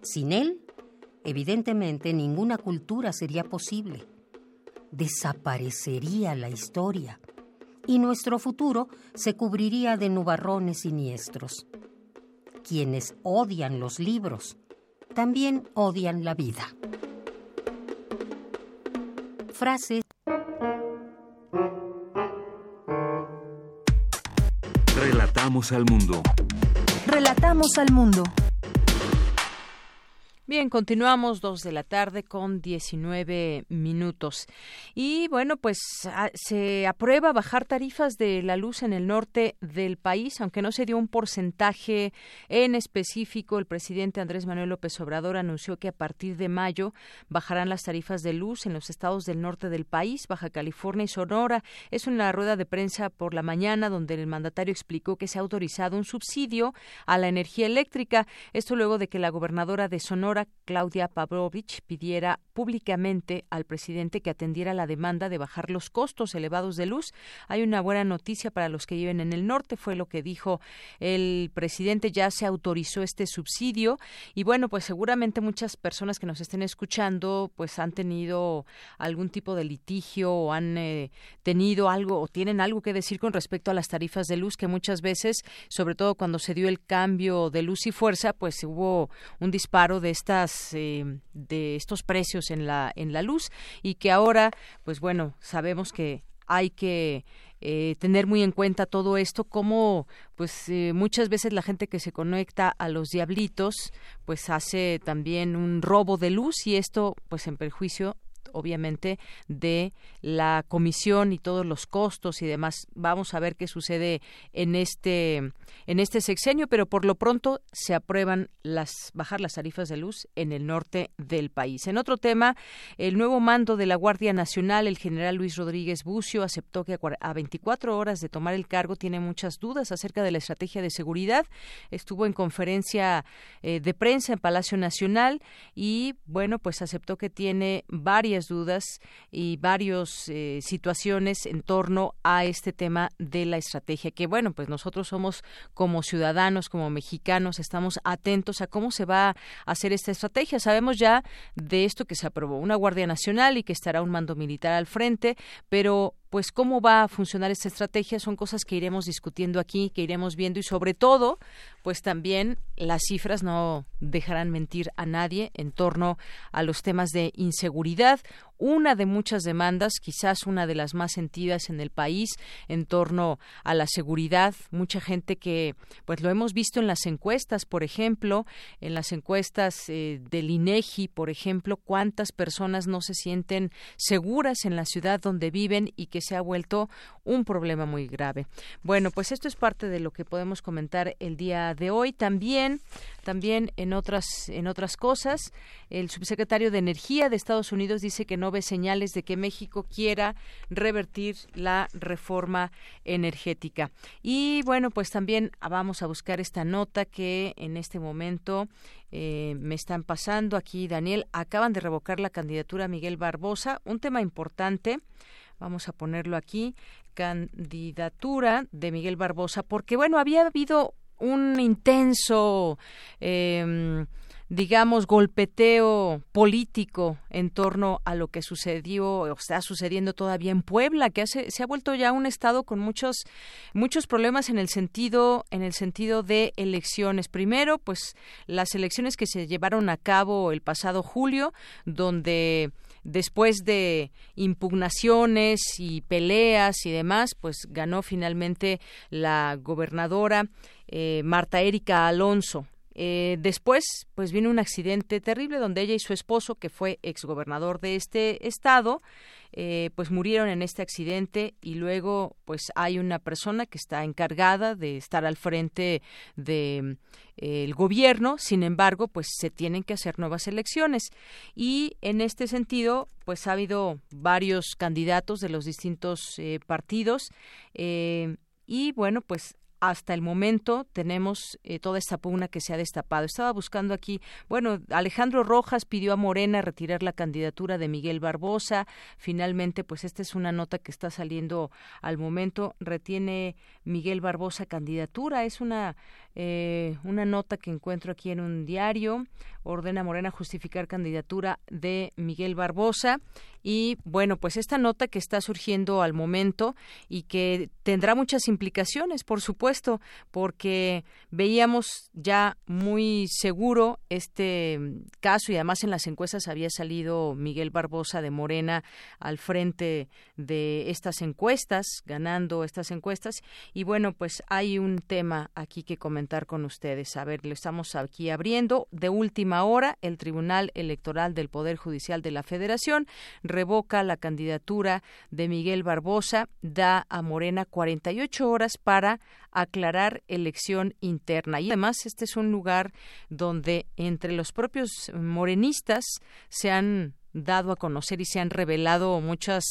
Sin él, evidentemente ninguna cultura sería posible. Desaparecería la historia y nuestro futuro se cubriría de nubarrones siniestros. Quienes odian los libros también odian la vida. Frase. Relatamos al mundo. Relatamos al mundo. Bien, continuamos dos de la tarde con 19 minutos. Y bueno, pues se aprueba bajar tarifas de la luz en el norte del país, aunque no se dio un porcentaje en específico. El presidente Andrés Manuel López Obrador anunció que a partir de mayo bajarán las tarifas de luz en los estados del norte del país, Baja California y Sonora. Es una rueda de prensa por la mañana donde el mandatario explicó que se ha autorizado un subsidio a la energía eléctrica. Esto luego de que la gobernadora de Sonora Claudia Pavlovich pidiera públicamente al presidente que atendiera la demanda de bajar los costos elevados de luz. Hay una buena noticia para los que viven en el norte, fue lo que dijo el presidente, ya se autorizó este subsidio y bueno, pues seguramente muchas personas que nos estén escuchando pues han tenido algún tipo de litigio o han eh, tenido algo o tienen algo que decir con respecto a las tarifas de luz que muchas veces, sobre todo cuando se dio el cambio de luz y fuerza, pues hubo un disparo de esta eh, de estos precios en la en la luz y que ahora pues bueno sabemos que hay que eh, tener muy en cuenta todo esto, como pues eh, muchas veces la gente que se conecta a los diablitos pues hace también un robo de luz y esto pues en perjuicio obviamente, de la comisión y todos los costos y demás. Vamos a ver qué sucede en este, en este sexenio, pero por lo pronto se aprueban las, bajar las tarifas de luz en el norte del país. En otro tema, el nuevo mando de la Guardia Nacional, el general Luis Rodríguez Bucio, aceptó que a 24 horas de tomar el cargo tiene muchas dudas acerca de la estrategia de seguridad. Estuvo en conferencia eh, de prensa en Palacio Nacional y, bueno, pues aceptó que tiene varias dudas y varias eh, situaciones en torno a este tema de la estrategia, que bueno, pues nosotros somos como ciudadanos, como mexicanos, estamos atentos a cómo se va a hacer esta estrategia. Sabemos ya de esto que se aprobó, una Guardia Nacional y que estará un mando militar al frente, pero pues cómo va a funcionar esta estrategia son cosas que iremos discutiendo aquí, que iremos viendo y sobre todo, pues también las cifras no dejarán mentir a nadie en torno a los temas de inseguridad una de muchas demandas, quizás una de las más sentidas en el país en torno a la seguridad. Mucha gente que, pues lo hemos visto en las encuestas, por ejemplo, en las encuestas eh, del INEGI, por ejemplo, cuántas personas no se sienten seguras en la ciudad donde viven y que se ha vuelto un problema muy grave. Bueno, pues esto es parte de lo que podemos comentar el día de hoy. También, también en otras, en otras cosas, el subsecretario de Energía de Estados Unidos dice que no ve señales de que México quiera revertir la reforma energética. Y bueno, pues también vamos a buscar esta nota que en este momento eh, me están pasando aquí, Daniel. Acaban de revocar la candidatura a Miguel Barbosa, un tema importante. Vamos a ponerlo aquí, candidatura de Miguel Barbosa, porque bueno, había habido un intenso eh, digamos, golpeteo político en torno a lo que sucedió o está sucediendo todavía en Puebla, que se ha vuelto ya un estado con muchos muchos problemas en el sentido en el sentido de elecciones. Primero, pues las elecciones que se llevaron a cabo el pasado julio, donde después de impugnaciones y peleas y demás, pues ganó finalmente la gobernadora eh, Marta Erika Alonso eh, después, pues viene un accidente terrible donde ella y su esposo, que fue exgobernador de este estado, eh, pues murieron en este accidente y luego, pues hay una persona que está encargada de estar al frente del de, el gobierno. Sin embargo, pues se tienen que hacer nuevas elecciones y en este sentido, pues ha habido varios candidatos de los distintos eh, partidos. y bueno, pues hasta el momento tenemos eh, toda esta pugna que se ha destapado. Estaba buscando aquí, bueno, Alejandro Rojas pidió a Morena retirar la candidatura de Miguel Barbosa. Finalmente, pues esta es una nota que está saliendo al momento. Retiene Miguel Barbosa candidatura. Es una eh, una nota que encuentro aquí en un diario. Ordena Morena justificar candidatura de Miguel Barbosa. Y bueno, pues esta nota que está surgiendo al momento y que tendrá muchas implicaciones, por porque veíamos ya muy seguro este caso y además en las encuestas había salido Miguel Barbosa de Morena al frente de estas encuestas, ganando estas encuestas. Y bueno, pues hay un tema aquí que comentar con ustedes. A ver, lo estamos aquí abriendo. De última hora, el Tribunal Electoral del Poder Judicial de la Federación revoca la candidatura de Miguel Barbosa, da a Morena 48 horas para aclarar elección interna. Y además, este es un lugar donde entre los propios morenistas se han dado a conocer y se han revelado muchas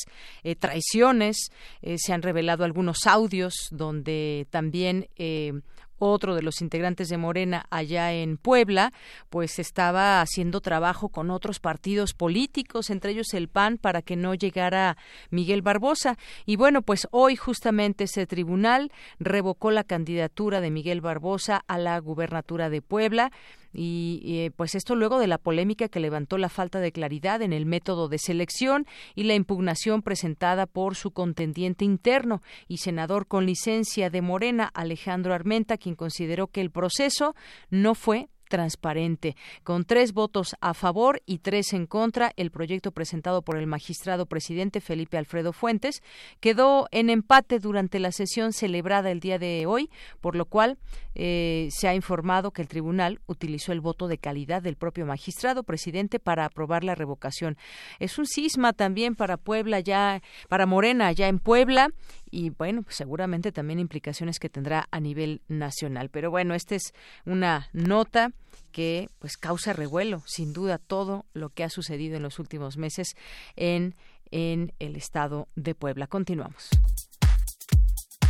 eh, traiciones, eh, se han revelado algunos audios donde también eh, otro de los integrantes de Morena allá en Puebla, pues estaba haciendo trabajo con otros partidos políticos, entre ellos el PAN, para que no llegara Miguel Barbosa. Y bueno, pues hoy justamente ese tribunal revocó la candidatura de Miguel Barbosa a la gubernatura de Puebla y eh, pues esto luego de la polémica que levantó la falta de claridad en el método de selección y la impugnación presentada por su contendiente interno y senador con licencia de Morena, Alejandro Armenta, quien consideró que el proceso no fue transparente. Con tres votos a favor y tres en contra, el proyecto presentado por el magistrado presidente Felipe Alfredo Fuentes quedó en empate durante la sesión celebrada el día de hoy, por lo cual eh, se ha informado que el tribunal utilizó el voto de calidad del propio magistrado presidente para aprobar la revocación. Es un cisma también para Puebla ya, para Morena ya en Puebla y bueno, pues seguramente también implicaciones que tendrá a nivel nacional. Pero bueno, esta es una nota que pues causa revuelo, sin duda, todo lo que ha sucedido en los últimos meses en, en el estado de Puebla. Continuamos.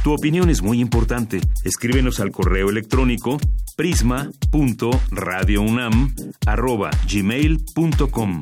Tu opinión es muy importante. Escríbenos al correo electrónico prisma.radiounam@gmail.com.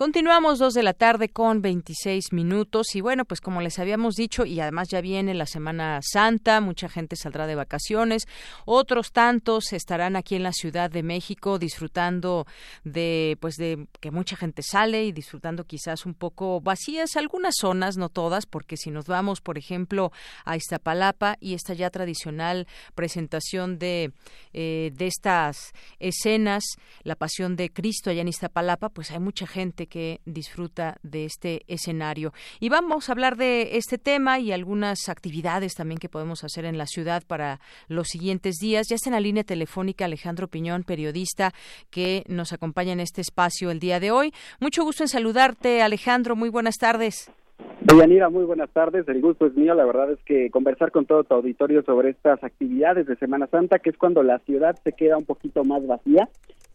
Continuamos dos de la tarde con 26 minutos y bueno, pues como les habíamos dicho y además ya viene la Semana Santa, mucha gente saldrá de vacaciones, otros tantos estarán aquí en la Ciudad de México disfrutando de pues de que mucha gente sale y disfrutando quizás un poco vacías algunas zonas, no todas, porque si nos vamos, por ejemplo, a Iztapalapa y esta ya tradicional presentación de eh, de estas escenas, la Pasión de Cristo allá en Iztapalapa, pues hay mucha gente que disfruta de este escenario. Y vamos a hablar de este tema y algunas actividades también que podemos hacer en la ciudad para los siguientes días. Ya está en la línea telefónica Alejandro Piñón, periodista que nos acompaña en este espacio el día de hoy. Mucho gusto en saludarte, Alejandro. Muy buenas tardes. Deyanira, muy buenas tardes. El gusto es mío. La verdad es que conversar con todo tu auditorio sobre estas actividades de Semana Santa, que es cuando la ciudad se queda un poquito más vacía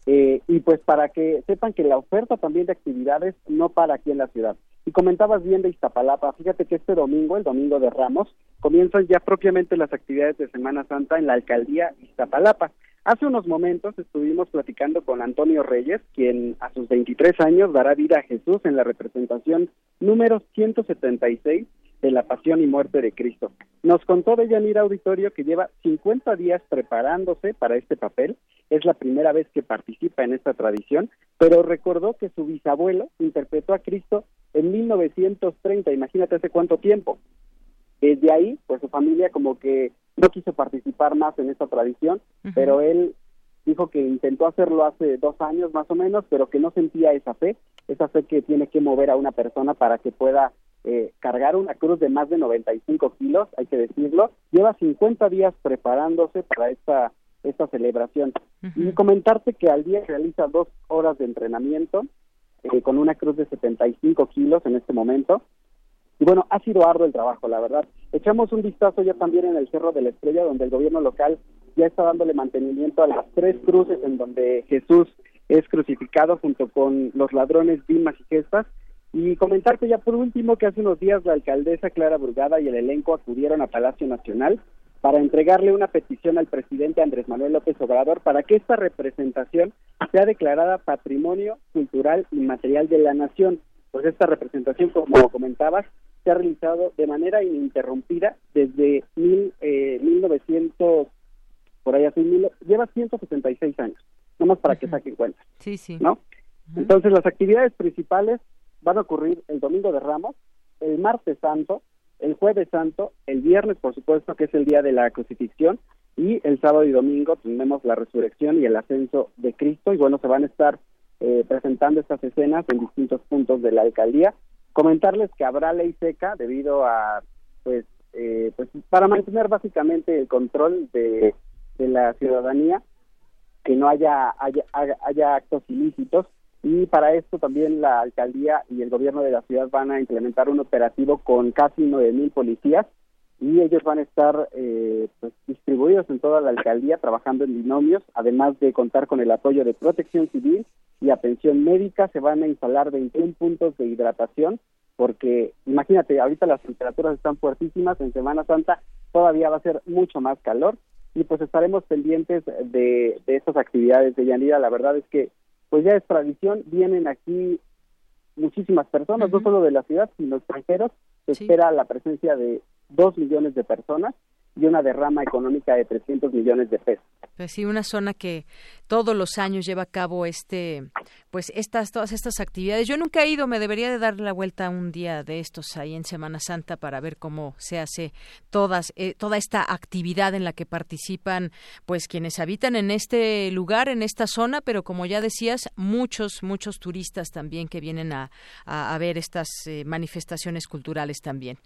eh, y pues para que sepan que la oferta también de actividades no para aquí en la ciudad. Y comentabas bien de Iztapalapa, fíjate que este domingo, el domingo de Ramos, comienzan ya propiamente las actividades de Semana Santa en la alcaldía Iztapalapa. Hace unos momentos estuvimos platicando con Antonio Reyes, quien a sus 23 años dará vida a Jesús en la representación número 176 de la pasión y muerte de Cristo. Nos contó de Yanira Auditorio que lleva 50 días preparándose para este papel. Es la primera vez que participa en esta tradición, pero recordó que su bisabuelo interpretó a Cristo en 1930. Imagínate hace cuánto tiempo. Desde ahí, pues su familia como que no quiso participar más en esta tradición, pero él dijo que intentó hacerlo hace dos años más o menos, pero que no sentía esa fe, esa fe que tiene que mover a una persona para que pueda eh, cargar una cruz de más de 95 kilos, hay que decirlo, lleva 50 días preparándose para esta, esta celebración. Y comentarte que al día realiza dos horas de entrenamiento eh, con una cruz de 75 kilos en este momento. Y bueno, ha sido arduo el trabajo, la verdad. Echamos un vistazo ya también en el Cerro de la Estrella, donde el gobierno local ya está dándole mantenimiento a las tres cruces en donde Jesús es crucificado junto con los ladrones Dimas y Gestas y comentarte ya por último que hace unos días la alcaldesa Clara Burgada y el elenco acudieron a Palacio Nacional para entregarle una petición al presidente Andrés Manuel López Obrador para que esta representación sea declarada Patrimonio Cultural y Material de la Nación. Pues esta representación, como comentabas, se ha realizado de manera ininterrumpida desde mil, eh, 1900, por ahí así, mil, lleva 176 años, nomás para que saquen cuenta. Sí, sí. ¿No? Entonces, las actividades principales van a ocurrir el domingo de Ramos, el martes santo, el jueves santo, el viernes, por supuesto, que es el día de la crucifixión, y el sábado y domingo tenemos la resurrección y el ascenso de Cristo, y bueno, se van a estar eh, presentando estas escenas en distintos puntos de la alcaldía. Comentarles que habrá ley seca debido a, pues, eh, pues para mantener básicamente el control de, de la ciudadanía, que no haya, haya, haya actos ilícitos. Y para esto también la alcaldía y el gobierno de la ciudad van a implementar un operativo con casi nueve mil policías y ellos van a estar eh, pues, distribuidos en toda la alcaldía trabajando en binomios, además de contar con el apoyo de protección civil y atención médica, se van a instalar 21 puntos de hidratación, porque imagínate, ahorita las temperaturas están fuertísimas, en Semana Santa todavía va a ser mucho más calor y pues estaremos pendientes de, de estas actividades de Yanira, la verdad es que pues ya es tradición, vienen aquí muchísimas personas, no solo de la ciudad, sino extranjeros, se espera la presencia de dos millones de personas y una derrama económica de 300 millones de pesos. Pues sí, una zona que todos los años lleva a cabo este, pues estas, todas estas actividades. Yo nunca he ido, me debería de dar la vuelta un día de estos ahí en Semana Santa para ver cómo se hace todas, eh, toda esta actividad en la que participan, pues quienes habitan en este lugar, en esta zona, pero como ya decías, muchos, muchos turistas también que vienen a, a, ver estas eh, manifestaciones culturales también.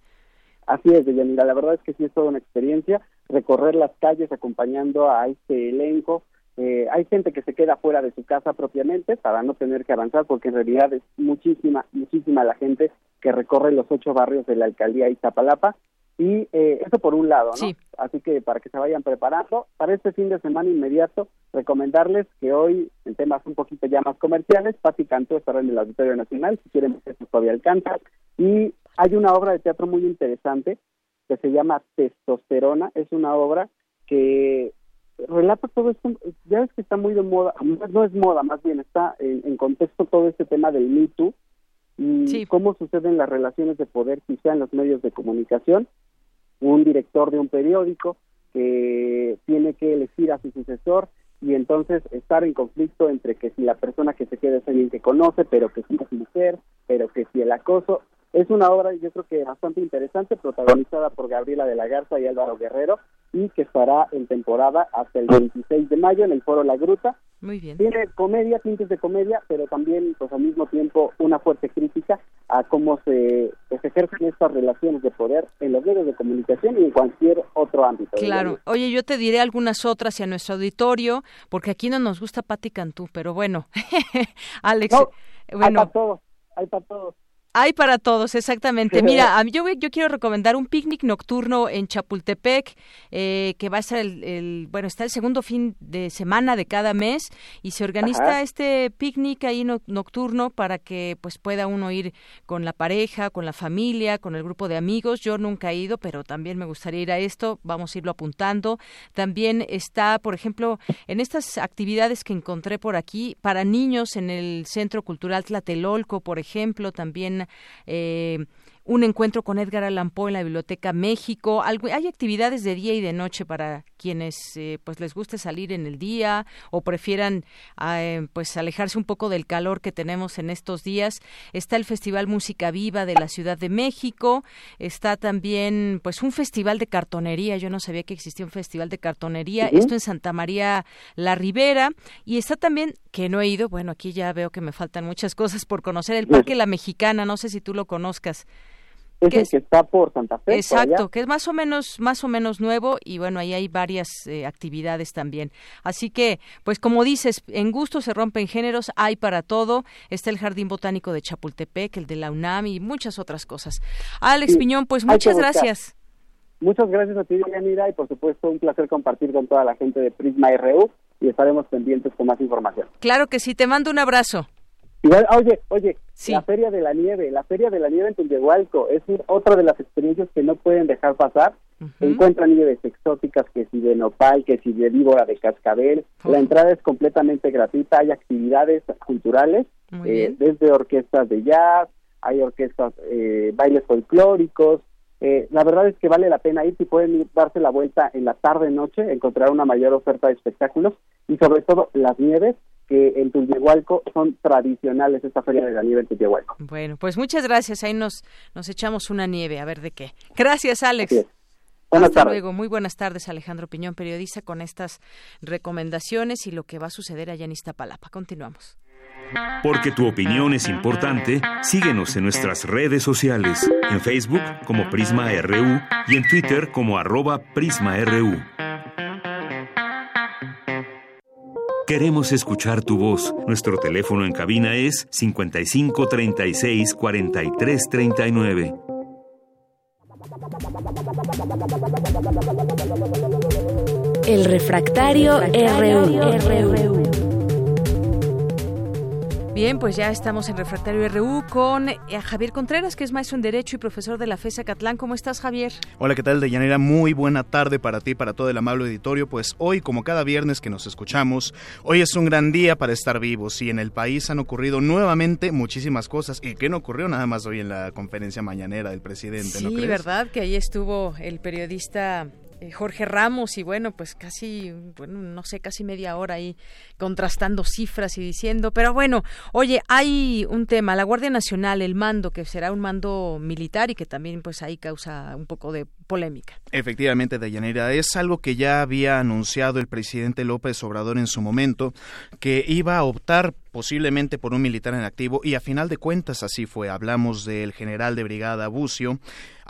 Así es, Deyanira, la verdad es que sí es toda una experiencia recorrer las calles acompañando a este elenco. Eh, hay gente que se queda fuera de su casa propiamente para no tener que avanzar porque en realidad es muchísima, muchísima la gente que recorre los ocho barrios de la alcaldía Iztapalapa y eh, eso por un lado, ¿no? Así que para que se vayan preparando, para este fin de semana inmediato, recomendarles que hoy, en temas un poquito ya más comerciales, Pati Cantó estará en el Auditorio Nacional, si quieren ver todavía alcanza, y hay una obra de teatro muy interesante que se llama Testosterona. Es una obra que relata todo esto, ya ves que está muy de moda, no es moda, más bien está en, contexto todo este tema del Me Too y cómo suceden las relaciones de poder quizá en los medios de comunicación. Un director de un periódico que tiene que elegir a su sucesor y entonces estar en conflicto entre que si la persona que se queda es alguien que conoce, pero que si es mujer, pero que si el acoso. Es una obra, yo creo que bastante interesante, protagonizada por Gabriela de la Garza y Álvaro Guerrero, y que estará en temporada hasta el 26 de mayo en el Foro La Gruta. Muy bien. Tiene comedia, tintes de comedia, pero también, pues al mismo tiempo, una fuerte crítica a cómo se, pues, ejercen estas relaciones de poder en los medios de comunicación y en cualquier otro ámbito. Claro. Oye, yo te diré algunas otras y a nuestro auditorio, porque aquí no nos gusta Pati Cantú, pero bueno, Alex. bueno, hay para todos, hay para todos. Hay para todos, exactamente. Mira, yo, yo quiero recomendar un picnic nocturno en Chapultepec, eh, que va a ser el, bueno, está el segundo fin de semana de cada mes y se organiza este picnic ahí nocturno para que pues pueda uno ir con la pareja, con la familia, con el grupo de amigos. Yo nunca he ido, pero también me gustaría ir a esto. Vamos a irlo apuntando. También está, por ejemplo, en estas actividades que encontré por aquí para niños en el Centro Cultural Tlatelolco, por ejemplo, también eh, un encuentro con Edgar Allan Poe en la Biblioteca México. hay actividades de día y de noche para quienes eh, pues les guste salir en el día o prefieran eh, pues alejarse un poco del calor que tenemos en estos días. Está el Festival Música Viva de la Ciudad de México. Está también pues un festival de cartonería. Yo no sabía que existía un festival de cartonería. Esto en Santa María la Ribera y está también que no he ido. Bueno, aquí ya veo que me faltan muchas cosas por conocer el Parque La Mexicana. No sé si tú lo conozcas. Es el que está por Santa Fe. Exacto, que es más o menos más o menos nuevo y bueno, ahí hay varias eh, actividades también. Así que, pues como dices, en gusto se rompen géneros, hay para todo. Está el Jardín Botánico de Chapultepec, el de la UNAM y muchas otras cosas. Alex Piñón, pues muchas gracias. Muchas gracias a ti, Yanira, y por supuesto un placer compartir con toda la gente de Prisma RU y estaremos pendientes con más información. Claro que sí, te mando un abrazo. Igual, oye, oye, la Feria de la Nieve, la Feria de la Nieve en Tullehualco es otra de las experiencias que no pueden dejar pasar. encuentran nieves exóticas, que si de nopal, que si de víbora de cascabel. La entrada es completamente gratuita, hay actividades culturales, eh, desde orquestas de jazz, hay orquestas, eh, bailes folclóricos. Eh, la verdad es que vale la pena ir si pueden darse la vuelta en la tarde-noche, encontrar una mayor oferta de espectáculos y sobre todo las nieves que en Tullehualco son tradicionales esta feria de la nieve en Tullehualco. Bueno, pues muchas gracias. Ahí nos, nos echamos una nieve, a ver de qué. Gracias, Alex. Buenas Hasta tardes. luego. Muy buenas tardes, Alejandro Piñón, periodista, con estas recomendaciones y lo que va a suceder allá en Iztapalapa. Continuamos. Porque tu opinión es importante, síguenos en nuestras redes sociales, en Facebook como Prisma RU y en Twitter como arroba PrismaRU. Queremos escuchar tu voz. Nuestro teléfono en cabina es 55 36 43 39. El refractario, RU. Bien, pues ya estamos en Refractario RU con eh, Javier Contreras, que es maestro en Derecho y profesor de la FESA Catlán. ¿Cómo estás, Javier? Hola, ¿qué tal, Deyanira? Muy buena tarde para ti, para todo el amable auditorio. Pues hoy, como cada viernes que nos escuchamos, hoy es un gran día para estar vivos y en el país han ocurrido nuevamente muchísimas cosas. ¿Y qué no ocurrió nada más hoy en la conferencia mañanera del presidente? Sí, verdad, que ahí estuvo el periodista Jorge Ramos y bueno, pues casi, bueno, no sé, casi media hora ahí contrastando cifras y diciendo, pero bueno, oye, hay un tema, la Guardia Nacional, el mando, que será un mando militar y que también pues ahí causa un poco de polémica. Efectivamente, Dayanera, es algo que ya había anunciado el presidente López Obrador en su momento, que iba a optar posiblemente por un militar en activo y a final de cuentas así fue. Hablamos del general de brigada Bucio,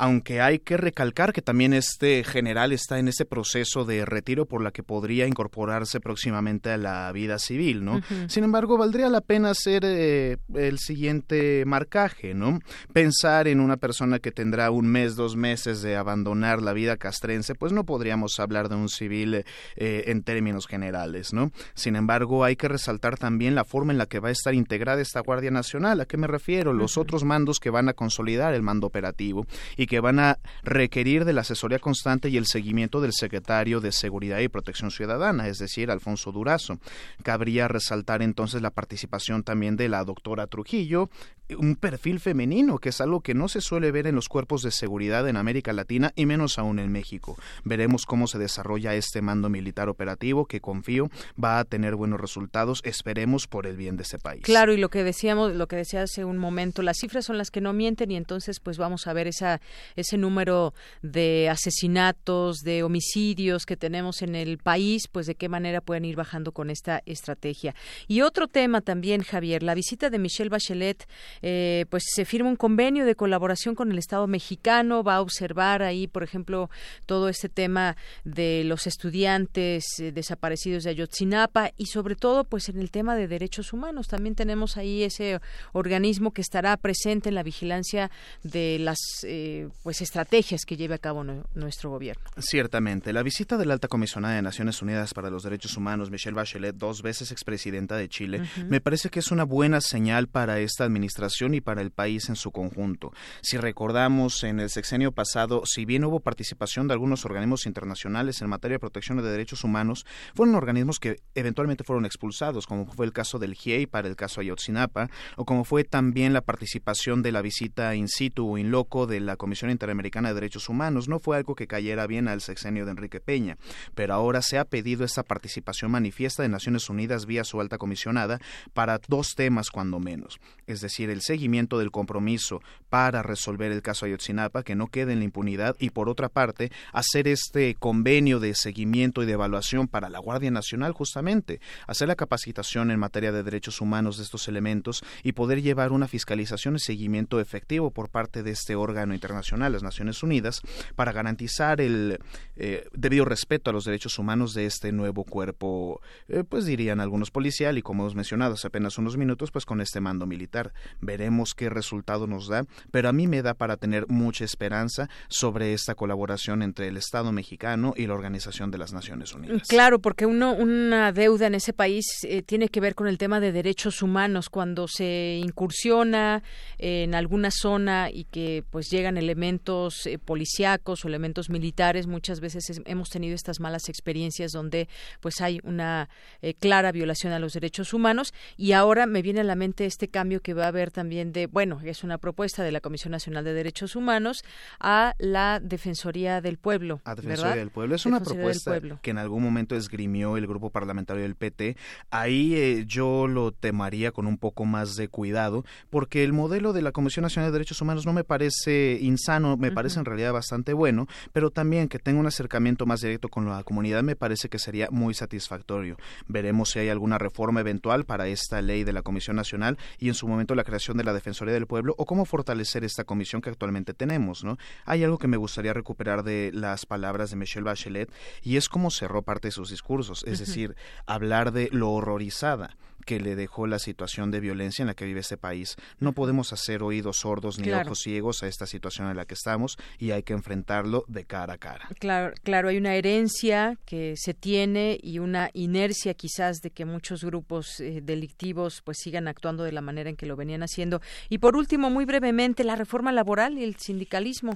aunque hay que recalcar que también este general está en ese proceso de retiro por la que podría incorporarse próximamente a la vida civil, ¿no? Sin embargo, valdría la pena hacer eh, el siguiente marcaje, ¿no? Pensar en una persona que tendrá un mes, dos meses de abandonar la vida castrense, pues no podríamos hablar de un civil eh, en términos generales, ¿no? Sin embargo, hay que resaltar también la forma en la que va a estar integrada esta Guardia Nacional. ¿A qué me refiero? Los otros mandos que van a consolidar el mando operativo y que van a requerir de la asesoría constante y el seguimiento del secretario de Seguridad y Protección Ciudadana, es decir, Alfonso Durazo. Cabría resaltar entonces la participación también de la doctora Trujillo, un perfil femenino, que es algo que no se suele ver en los cuerpos de seguridad en América Latina y menos aún en México. Veremos cómo se desarrolla este mando militar operativo que confío va a tener buenos resultados, esperemos por el bien de ese país. Claro, y lo que decíamos, lo que decía hace un momento, las cifras son las que no mienten y entonces pues vamos a ver esa ese número de asesinatos, de homicidios que tenemos en el país, pues de qué manera pueden ir bajando con esta estrategia. Y otro tema también, Javier, la visita de Michelle Bachelet eh, pues se firma un convenio de colaboración con el Estado mexicano, va a observar ahí, por ejemplo, todo este tema de los estudiantes eh, desaparecidos de Ayotzinapa y sobre todo, pues en el tema de derechos humanos. También tenemos ahí ese organismo que estará presente en la vigilancia de las eh, pues estrategias que lleve a cabo nuestro gobierno. Ciertamente, la visita de la alta comisionada de Naciones Unidas para los Derechos Humanos, Michelle Bachelet, dos veces expresidenta de Chile, me parece que es una buena señal para esta administración y para el país en su conjunto. Si recordamos, en el sexenio pasado, si bien hubo participación de algunos organismos internacionales en materia de protección de derechos humanos, fueron organismos que eventualmente fueron expulsados, como fue el caso del GIEI para el caso Ayotzinapa, o como fue también la participación de la visita in situ o in loco de la Comisión Interamericana de Derechos Humanos. No fue algo que cayera bien al sexenio de Enrique Peña, pero ahora se ha pedido esta participación manifiesta de Naciones Unidas vía su alta comisionada para dos temas cuando menos, es decir, el seguimiento del compromiso para resolver el caso Ayotzinapa, que no quede en la impunidad, y por otra parte, hacer este convenio de seguimiento y de evaluación para la Guardia Nacional, justamente, hacer la capacitación en materia de derechos humanos de estos elementos y poder llevar una fiscalización y seguimiento efectivo por parte de este órgano internacional, las Naciones Unidas, para garantizar el eh, debido respeto a los derechos humanos de este nuevo cuerpo, eh, pues dirían algunos policial y como hemos mencionado hace apenas unos minutos, pues con este mando militar veremos qué resultado nos da, pero a mí me da para tener mucha esperanza sobre esta colaboración entre el Estado mexicano y la Organización de las Naciones Unidas. Claro, porque uno, una deuda en ese país eh, tiene que ver con el tema de derechos humanos, cuando se incursiona en alguna zona y que pues llegan elementos eh, policíacos o elementos militares, muchas veces hemos tenido estas malas experiencias donde pues hay una eh, clara violación a los derechos humanos y ahora me viene a la mente este cambio que va a haber también de, bueno, es una propuesta de la Comisión Nacional de Derechos Humanos a la Defensoría del Pueblo. A Defensoría del Pueblo. Es una propuesta que en algún momento esgrimió el grupo parlamentario del PT. Ahí eh, yo lo temaría con un poco más de cuidado, porque el modelo de la Comisión Nacional de Derechos Humanos no me parece insano, me parece en realidad bastante bueno, pero también que tenga un acercamiento más directo con la comunidad me parece que sería muy satisfactorio. Veremos si hay alguna reforma eventual para esta ley de la Comisión Nacional y en su momento la creación de la Defensoría del Pueblo o cómo fortalecer esta comisión que actualmente tenemos, ¿no? Hay algo que me gustaría recuperar de las palabras de Michelle Bachelet y es cómo cerró parte de sus discursos, es decir, hablar de lo horrorizada que le dejó la situación de violencia en la que vive este país. No podemos hacer oídos sordos ni ojos ciegos a esta situación en la que estamos y hay que enfrentarlo de cara a cara. Claro, claro, hay una herencia que se tiene y una inercia quizás de que muchos grupos eh, delictivos pues sigan actuando de la manera en que lo venían haciendo. Y por último, muy brevemente, la reforma laboral y el sindicalismo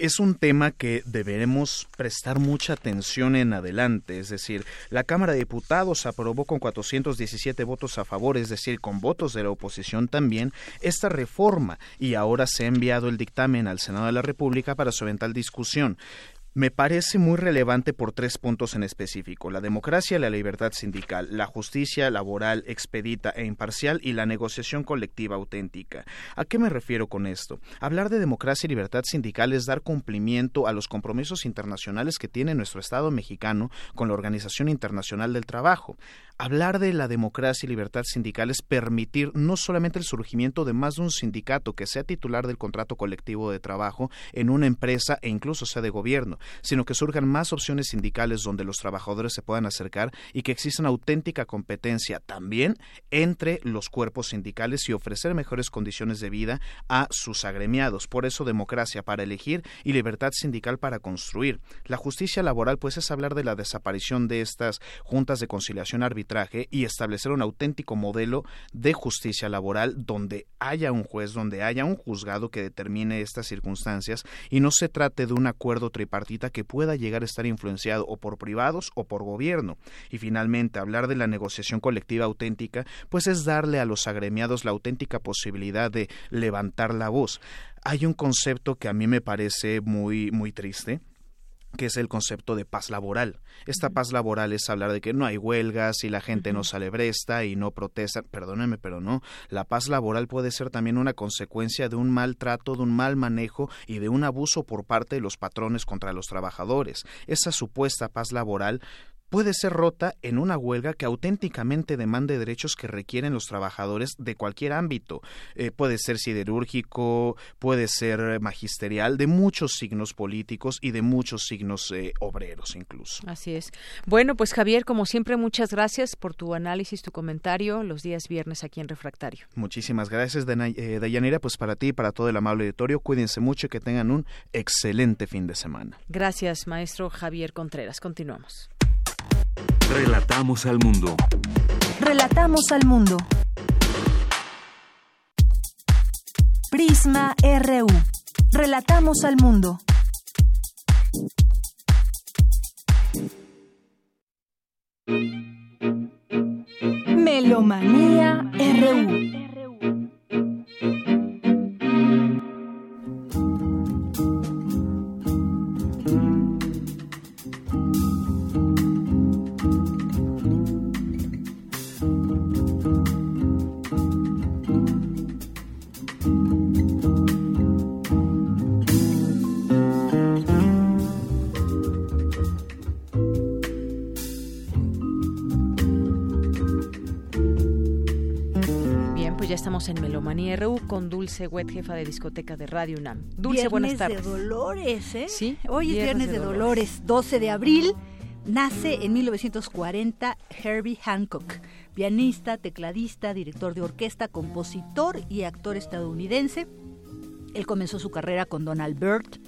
es un tema que deberemos prestar mucha atención en adelante. Es decir, la Cámara de Diputados aprobó con 417 votos a favor, es decir, con votos de la oposición también, esta reforma y ahora se ha enviado el dictamen al Senado de la República para su eventual discusión me parece muy relevante por tres puntos en específico, la democracia la libertad sindical, la justicia laboral expedita e imparcial y la negociación colectiva auténtica. ¿A qué me refiero con esto? Hablar de democracia y libertad sindical es dar cumplimiento a los compromisos internacionales que tiene nuestro Estado mexicano con la Organización Internacional del Trabajo hablar de la democracia y libertad sindical es permitir no solamente el surgimiento de más de un sindicato que sea titular del contrato colectivo de trabajo en una empresa e incluso sea de gobierno, sino que surjan más opciones sindicales donde los trabajadores se puedan acercar y que exista una auténtica competencia también entre los cuerpos sindicales y ofrecer mejores condiciones de vida a sus agremiados. Por eso democracia para elegir y libertad sindical para construir. La justicia laboral pues es hablar de la desaparición de estas juntas de conciliación arbitral y establecer un auténtico modelo de justicia laboral donde haya un juez, donde haya un juzgado que determine estas circunstancias y no se trate de un acuerdo tripartita que pueda llegar a estar influenciado o por privados o por gobierno. Y finalmente, hablar de la negociación colectiva auténtica, pues es darle a los agremiados la auténtica posibilidad de levantar la voz. Hay un concepto que a mí me parece muy muy triste que es el concepto de paz laboral. Esta paz laboral es hablar de que no hay huelgas y la gente no sale bresta y no protesta. Perdónenme, pero no. La paz laboral puede ser también una consecuencia de un maltrato, de un mal manejo y de un abuso por parte de los patrones contra los trabajadores. Esa supuesta paz laboral puede ser rota en una huelga que auténticamente demande derechos que requieren los trabajadores de cualquier ámbito. Eh, puede ser siderúrgico, puede ser magisterial, de muchos signos políticos y de muchos signos eh, obreros incluso. Así es. Bueno, pues Javier, como siempre, muchas gracias por tu análisis, tu comentario los días viernes aquí en Refractario. Muchísimas gracias, eh, Dayanira. Pues para ti y para todo el amable auditorio, cuídense mucho y que tengan un excelente fin de semana. Gracias, maestro Javier Contreras. Continuamos. Relatamos al mundo. Relatamos al mundo. Prisma RU. Relatamos al mundo. Melomanía RU. En Melomanía RU con Dulce Wet, jefa de discoteca de Radio UNAM. Dulce, buenas tardes. de Dolores, ¿eh? Sí. Hoy es Viernes de, Dolores. 12 de abril. Nace en 1940 Herbie Hancock, pianista, tecladista, director de orquesta, compositor y actor estadounidense. Él comenzó su carrera con Donald Byrd,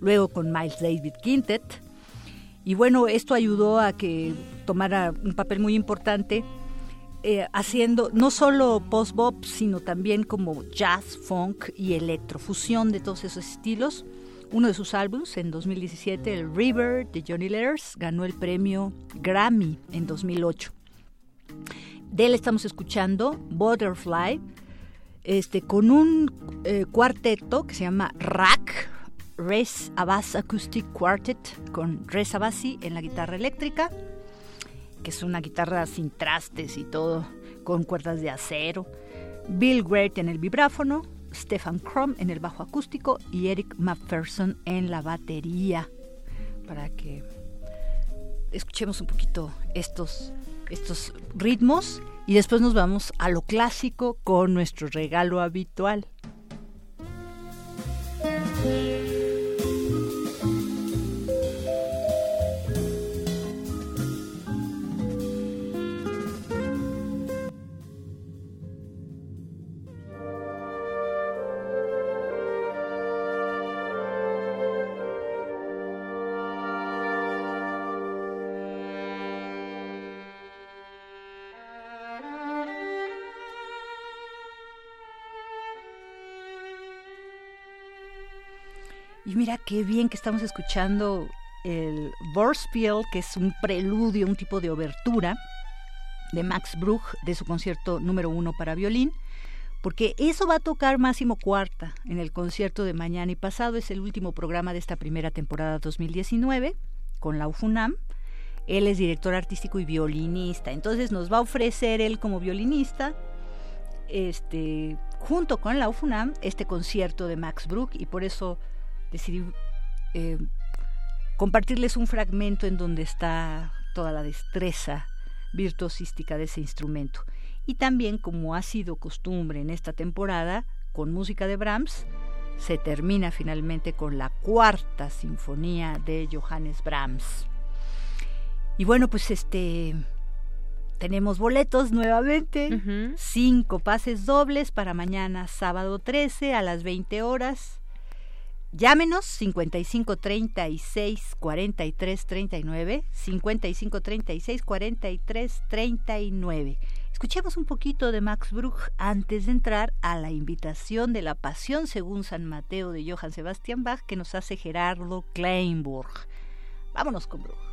luego con Miles David Quintet. Y bueno, esto ayudó a que tomara un papel muy importante eh, haciendo no solo post-bop, sino también como jazz, funk y electrofusión de todos esos estilos. Uno de sus álbumes en 2017, el River de Johnny Letters, ganó el premio Grammy en 2008. De él estamos escuchando Butterfly, este, con un eh, cuarteto que se llama Rack, Res Abbas Acoustic Quartet, con Res Abbasi en la guitarra eléctrica, que es una guitarra sin trastes y todo, con cuerdas de acero. Bill Great en el vibráfono, Stefan Krom en el bajo acústico y Eric McPherson en la batería. Para que escuchemos un poquito estos, estos ritmos y después nos vamos a lo clásico con nuestro regalo habitual. Qué bien que estamos escuchando el Vorspiel, que es un preludio, un tipo de obertura de Max Bruch de su concierto número uno para violín, porque eso va a tocar Máximo Cuarta en el concierto de mañana y pasado. Es el último programa de esta primera temporada 2019 con la UFUNAM. Él es director artístico y violinista, entonces nos va a ofrecer él como violinista, este, junto con la UFUNAM, este concierto de Max Bruch y por eso decidí eh, compartirles un fragmento en donde está toda la destreza virtuosística de ese instrumento. Y también, como ha sido costumbre en esta temporada, con música de Brahms, se termina finalmente con la cuarta sinfonía de Johannes Brahms. Y bueno, pues este tenemos boletos nuevamente, cinco pases dobles para mañana sábado 13 a las 20 horas. Llámenos 55 36 43 39, 55 36 43 39. Escuchemos un poquito de Max Bruch antes de entrar a la invitación de la Pasión según San Mateo de Johann Sebastian Bach que nos hace Gerardo Kleinburg. Vámonos con Bruch.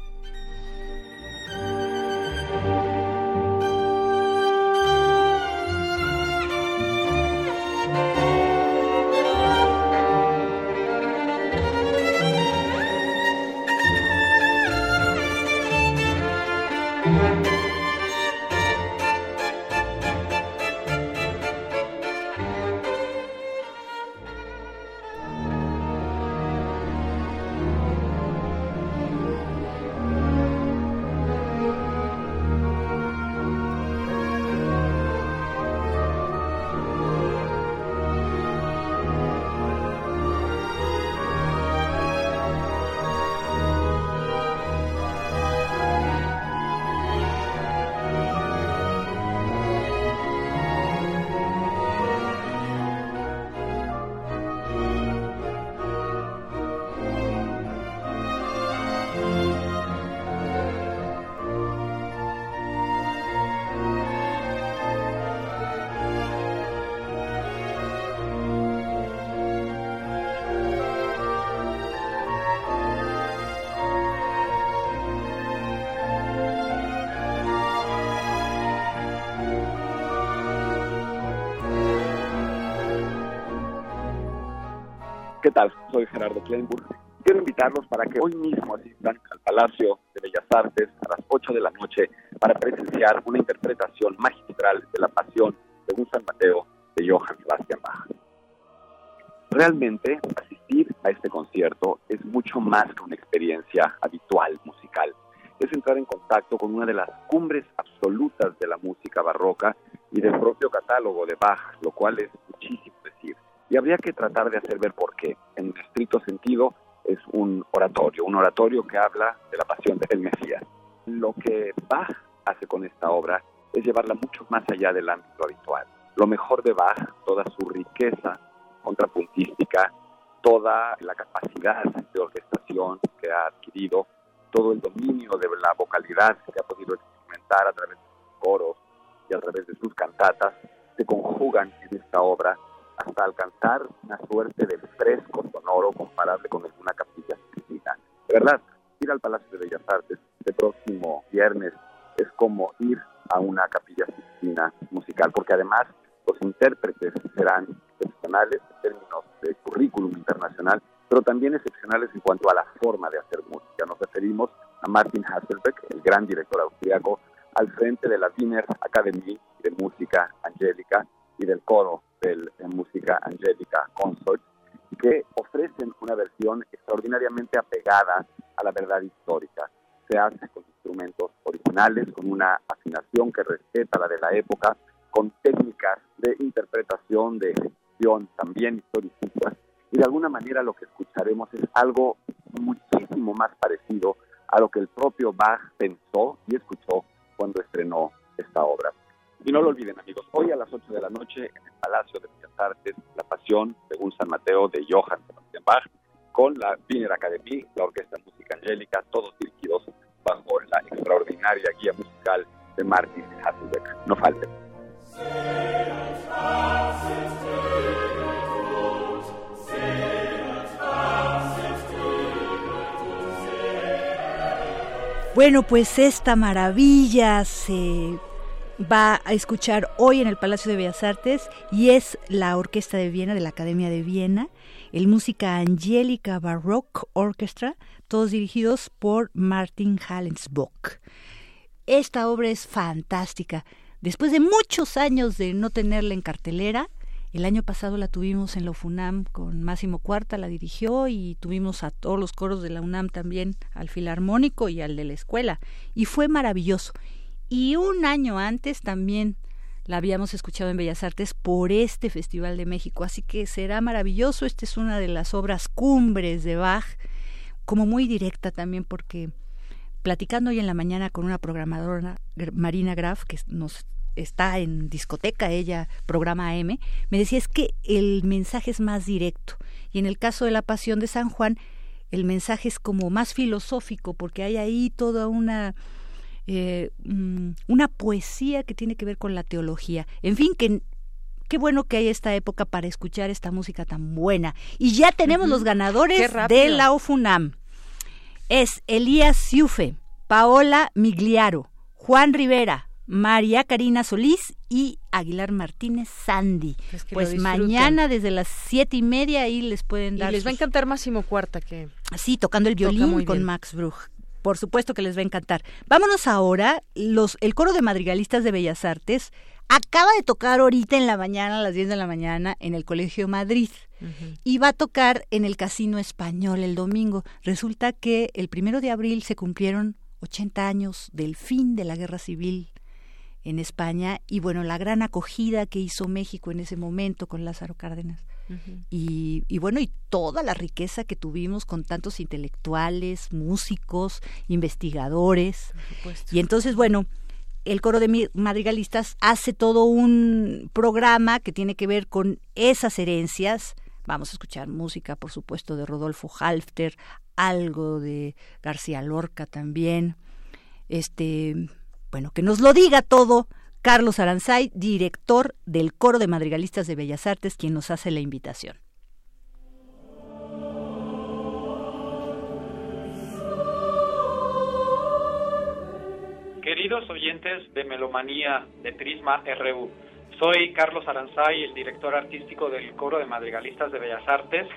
Soy Gerardo Kleinburg. Quiero invitarlos para que hoy mismo asistan al Palacio de Bellas Artes a las 8 de la noche para presenciar una interpretación magistral de la Pasión según San Mateo de Johann Sebastian Bach. Realmente, asistir a este concierto es mucho más que una experiencia habitual musical. Es entrar en contacto con una de las cumbres absolutas de la música barroca y del propio catálogo de Bach, lo cual es y habría que tratar de hacer ver por qué. En estricto sentido, es un oratorio, un oratorio que habla de la pasión del Mesías. Lo que Bach hace con esta obra es llevarla mucho más allá del ámbito habitual. Lo mejor de Bach, toda su riqueza contrapuntística, toda la capacidad de orquestación que ha adquirido, todo el dominio de la vocalidad que ha podido experimentar a través de sus coros y a través de sus cantatas, se conjugan en esta obra hasta alcanzar una suerte de fresco sonoro comparable con alguna capilla sistina. De verdad, ir al Palacio de Bellas Artes este próximo viernes es como ir a una capilla sistina musical, porque además los intérpretes serán excepcionales en términos de currículum internacional, pero también excepcionales en cuanto a la forma de hacer música. Nos referimos a Martin Hasselbeck, el gran director austriaco, al frente de la Wiener Academy de Música Angélica y del coro de música Angélica Consort, que ofrecen una versión extraordinariamente apegada a la verdad histórica. Se hace con instrumentos originales, con una afinación que respeta la de la época, con técnicas de interpretación, de ejecución también historicistas, y de alguna manera lo que escucharemos es algo muchísimo más parecido a lo que el propio Bach pensó y escuchó cuando estrenó esta obra. Y no lo olviden, amigos, hoy a las 8 de la noche en el Palacio de Bellas Artes, La Pasión, según San Mateo, de Johann Sebastian Bach, con la Wiener Academy, la Orquesta Música Angélica, todos dirigidos bajo la extraordinaria guía musical de Martin Hasselbeck. No falten. Bueno, pues esta maravilla se va a escuchar hoy en el Palacio de Bellas Artes y es la Orquesta de Viena de la Academia de Viena, el Música Angélica Baroque Orchestra, todos dirigidos por Martin Hallensbock. Esta obra es fantástica. Después de muchos años de no tenerla en cartelera, el año pasado la tuvimos en la UNAM con Máximo Cuarta, la dirigió y tuvimos a todos los coros de la UNAM también, al Filarmónico y al de la escuela. Y fue maravilloso y un año antes también la habíamos escuchado en Bellas Artes por este Festival de México, así que será maravilloso. Esta es una de las obras cumbres de Bach, como muy directa también porque platicando hoy en la mañana con una programadora, Marina Graf, que nos está en discoteca, ella programa AM, me decía es que el mensaje es más directo. Y en el caso de la Pasión de San Juan, el mensaje es como más filosófico, porque hay ahí toda una eh, mm, una poesía que tiene que ver con la teología. En fin, que qué bueno que hay esta época para escuchar esta música tan buena. Y ya tenemos los ganadores de la OFUNAM. Es Elías Siufe, Paola Migliaro, Juan Rivera, María Karina Solís y Aguilar Martínez Sandy. Pues, mañana desde las siete y media ahí les pueden dar. Y les va a encantar Máximo Cuarta que. Sí, tocando el violín con Max Bruch por supuesto que les va a encantar. Vámonos ahora, los, el coro de madrigalistas de Bellas Artes acaba de tocar ahorita en la mañana, a las 10 de la mañana, en el Colegio Madrid. Y va a tocar en el Casino Español el domingo. Resulta que el primero de abril se cumplieron 80 años del fin de la Guerra Civil en España y bueno, la gran acogida que hizo México en ese momento con Lázaro Cárdenas y, bueno, y toda la riqueza que tuvimos con tantos intelectuales, músicos, investigadores. Y entonces, bueno, el coro de madrigalistas hace todo un programa que tiene que ver con esas herencias. Vamos a escuchar música, por supuesto, de Rodolfo Halfter, algo de García Lorca también. Este, bueno, que nos lo diga todo Carlos Aranzay, director del Coro de Madrigalistas de Bellas Artes, quien nos hace la invitación. Queridos oyentes de Melomanía de Prisma RU, soy Carlos Aranzay, el director artístico del Coro de Madrigalistas de Bellas Artes,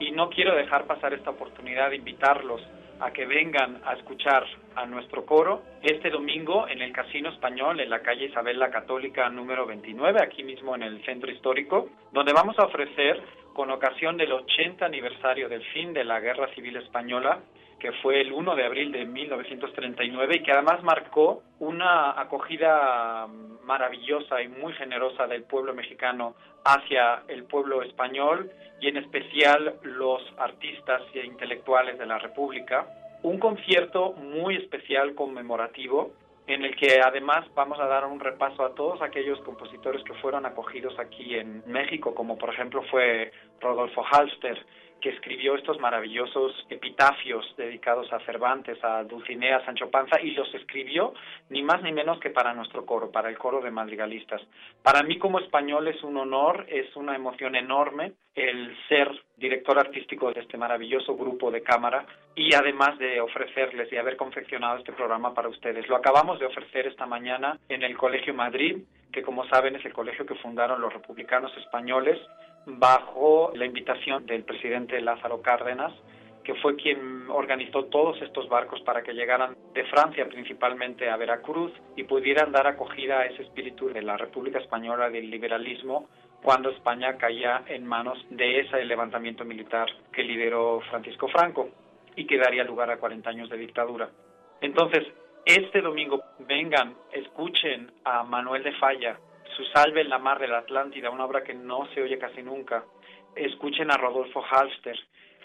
y no quiero dejar pasar esta oportunidad de invitarlos a que vengan a escuchar a nuestro coro este domingo en el Casino Español en la calle Isabel la Católica número 29, aquí mismo en el centro histórico, donde vamos a ofrecer con ocasión del 80 aniversario del fin de la Guerra Civil Española, que fue el 1 de abril de 1939 y que además marcó una acogida maravillosa y muy generosa del pueblo mexicano hacia el pueblo español y en especial los artistas e intelectuales de la República. Un concierto muy especial conmemorativo en el que además vamos a dar un repaso a todos aquellos compositores que fueron acogidos aquí en México, como por ejemplo fue Rodolfo Halster, que escribió estos maravillosos epitafios dedicados a Cervantes, a Dulcinea, a Sancho Panza, y los escribió ni más ni menos que para nuestro coro, para el coro de madrigalistas. Para mí como español es un honor, es una emoción enorme el ser director artístico de este maravilloso grupo de cámara y además de ofrecerles y haber confeccionado este programa para ustedes. Lo acabamos de ofrecer esta mañana en el Colegio Madrid, que como saben es el colegio que fundaron los republicanos españoles bajo la invitación del presidente Lázaro Cárdenas, que fue quien organizó todos estos barcos para que llegaran de Francia principalmente a Veracruz y pudieran dar acogida a ese espíritu de la República Española del liberalismo cuando España caía en manos de ese levantamiento militar que lideró Francisco Franco y que daría lugar a 40 años de dictadura. Entonces, este domingo vengan, escuchen a Manuel de Falla, su Salve en la Mar de la Atlántida, una obra que no se oye casi nunca. Escuchen a Rodolfo Halster,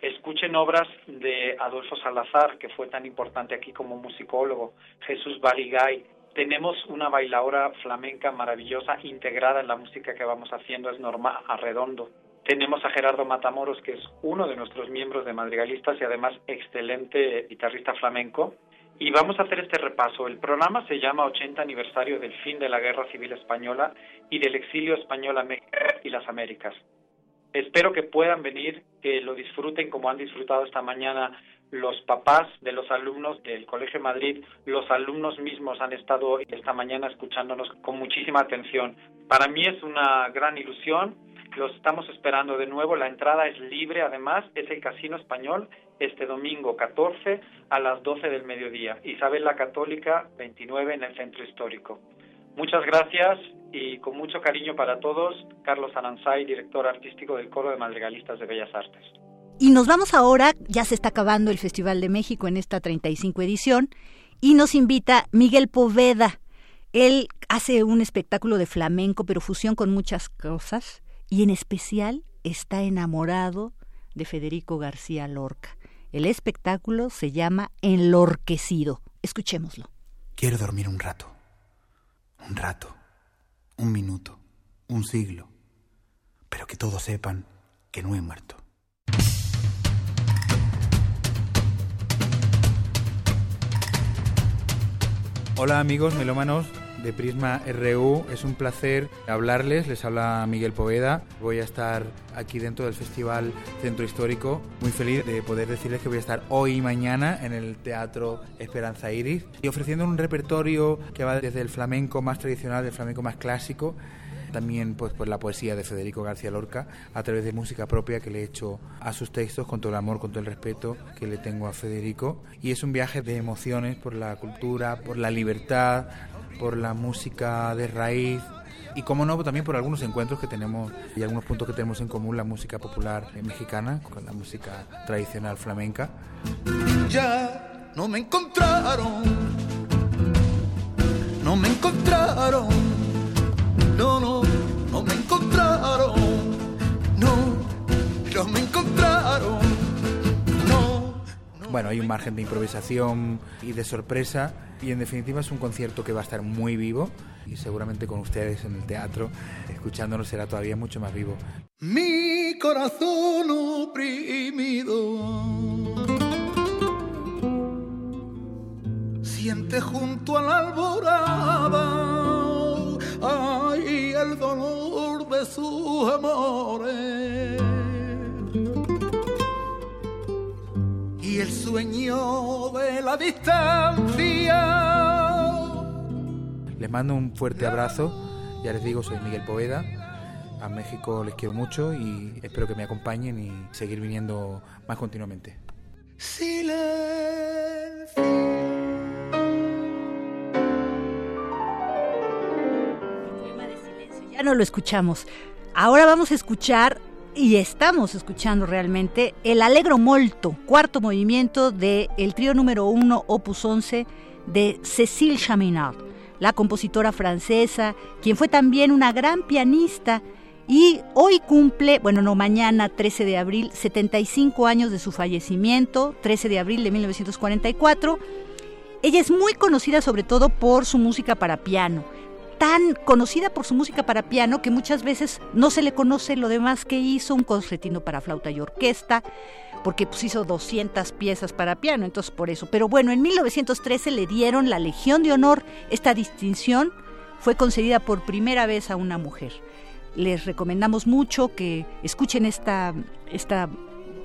escuchen obras de Adolfo Salazar, que fue tan importante aquí como musicólogo, Jesús Baligay. Tenemos una bailadora flamenca maravillosa integrada en la música que vamos haciendo, es Norma Arredondo. Tenemos a Gerardo Matamoros, que es uno de nuestros miembros de Madrigalistas y además excelente guitarrista flamenco y vamos a hacer este repaso. El programa se llama 80 aniversario del fin de la Guerra Civil Española y del exilio español a México y las Américas. Espero que puedan venir, que lo disfruten como han disfrutado esta mañana los papás de los alumnos del Colegio Madrid, los alumnos mismos han estado esta mañana escuchándonos con muchísima atención. Para mí es una gran ilusión, los estamos esperando de nuevo, la entrada es libre además, es el Casino Español este domingo 14 a las 12 del mediodía. Isabel la Católica 29 en el Centro Histórico. Muchas gracias y con mucho cariño para todos, Carlos Aranzay, director artístico del Coro de Madrigalistas de Bellas Artes. Y nos vamos ahora, ya se está acabando el Festival de México en esta 35 edición, y nos invita Miguel Poveda, Él hace un espectáculo de flamenco, pero fusión con muchas cosas, y en especial está enamorado de Federico García Lorca. El espectáculo se llama Enlorquecido. Escuchémoslo. Quiero dormir un rato. Un rato. Un minuto. Un siglo. Pero que todos sepan que no he muerto. Hola amigos melómanos de Prisma RU. Es un placer hablarles. Les habla Miguel Poveda. Voy a estar aquí dentro del Festival Centro Histórico. Muy feliz de poder decirles que voy a estar hoy y mañana en el Teatro Esperanza Iris y ofreciendo un repertorio que va desde el flamenco más tradicional, el flamenco más clásico, también pues, pues la poesía de Federico García Lorca a través de música propia que le he hecho a sus textos con todo el amor, con todo el respeto que le tengo a Federico y es un viaje de emociones por la cultura, por la libertad, por la música de raíz y como no también por algunos encuentros que tenemos y algunos puntos que tenemos en común la música popular mexicana con la música tradicional flamenca. Ya no me encontraron, no me encontraron, no, no, no me encontraron, no, no me encontraron, no. Bueno, hay un margen de improvisación y de sorpresa y en definitiva es un concierto que va a estar muy vivo y seguramente con ustedes en el teatro escuchándonos será todavía mucho más vivo. Mi corazón oprimido siente junto a la alborada ay el dolor de sus amores y el sueño de la distancia. Les mando un fuerte abrazo, ya les digo, soy Miguel Poveda, a México les quiero mucho y espero que me acompañen y seguir viniendo más continuamente. Ya no lo escuchamos. Ahora vamos a escuchar y estamos escuchando realmente el Alegro Molto, cuarto movimiento del el trío número uno, opus 11, de Cécile Chaminade, la compositora francesa, quien fue también una gran pianista y hoy cumple, bueno, no, mañana 13 de abril, 75 años de su fallecimiento, 13 de abril de 1944. Ella es muy conocida sobre todo por su música para piano tan conocida por su música para piano que muchas veces no se le conoce lo demás que hizo, un concertino para flauta y orquesta, porque pues hizo 200 piezas para piano, entonces por eso. Pero bueno, en 1913 le dieron la Legión de Honor. Esta distinción fue concedida por primera vez a una mujer. Les recomendamos mucho que escuchen esta, esta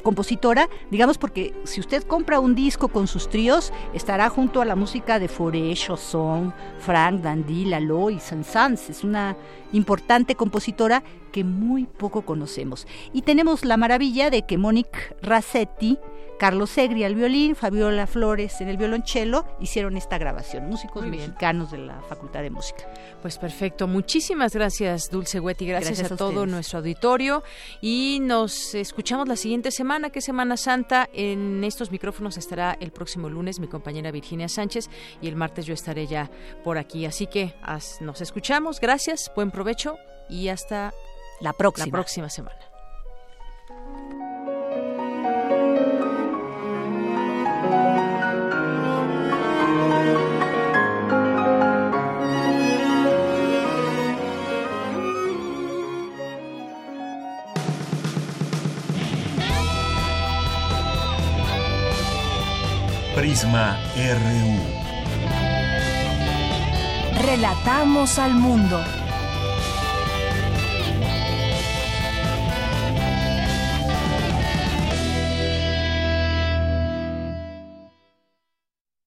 compositora, digamos porque si usted compra un disco con sus tríos, estará junto a la música de Foré, Chausson, Frank, Dandy, Lalo y Saint-Saëns. Es una importante compositora que muy poco conocemos. Y tenemos la maravilla de que Monique Rassetti, Carlos Segri al violín, Fabiola Flores en el violonchelo, hicieron esta grabación, músicos mexicanos de la Facultad de Música. Pues perfecto, muchísimas gracias Dulce Hueti, gracias, a, todo nuestro auditorio y nos escuchamos la siguiente semana, que es Semana Santa. En estos micrófonos estará el próximo lunes mi compañera Virginia Sánchez y el martes yo estaré ya por aquí. Así que nos escuchamos, gracias, buen provecho y hasta la próxima, la próxima semana. Prisma RU. Relatamos al mundo.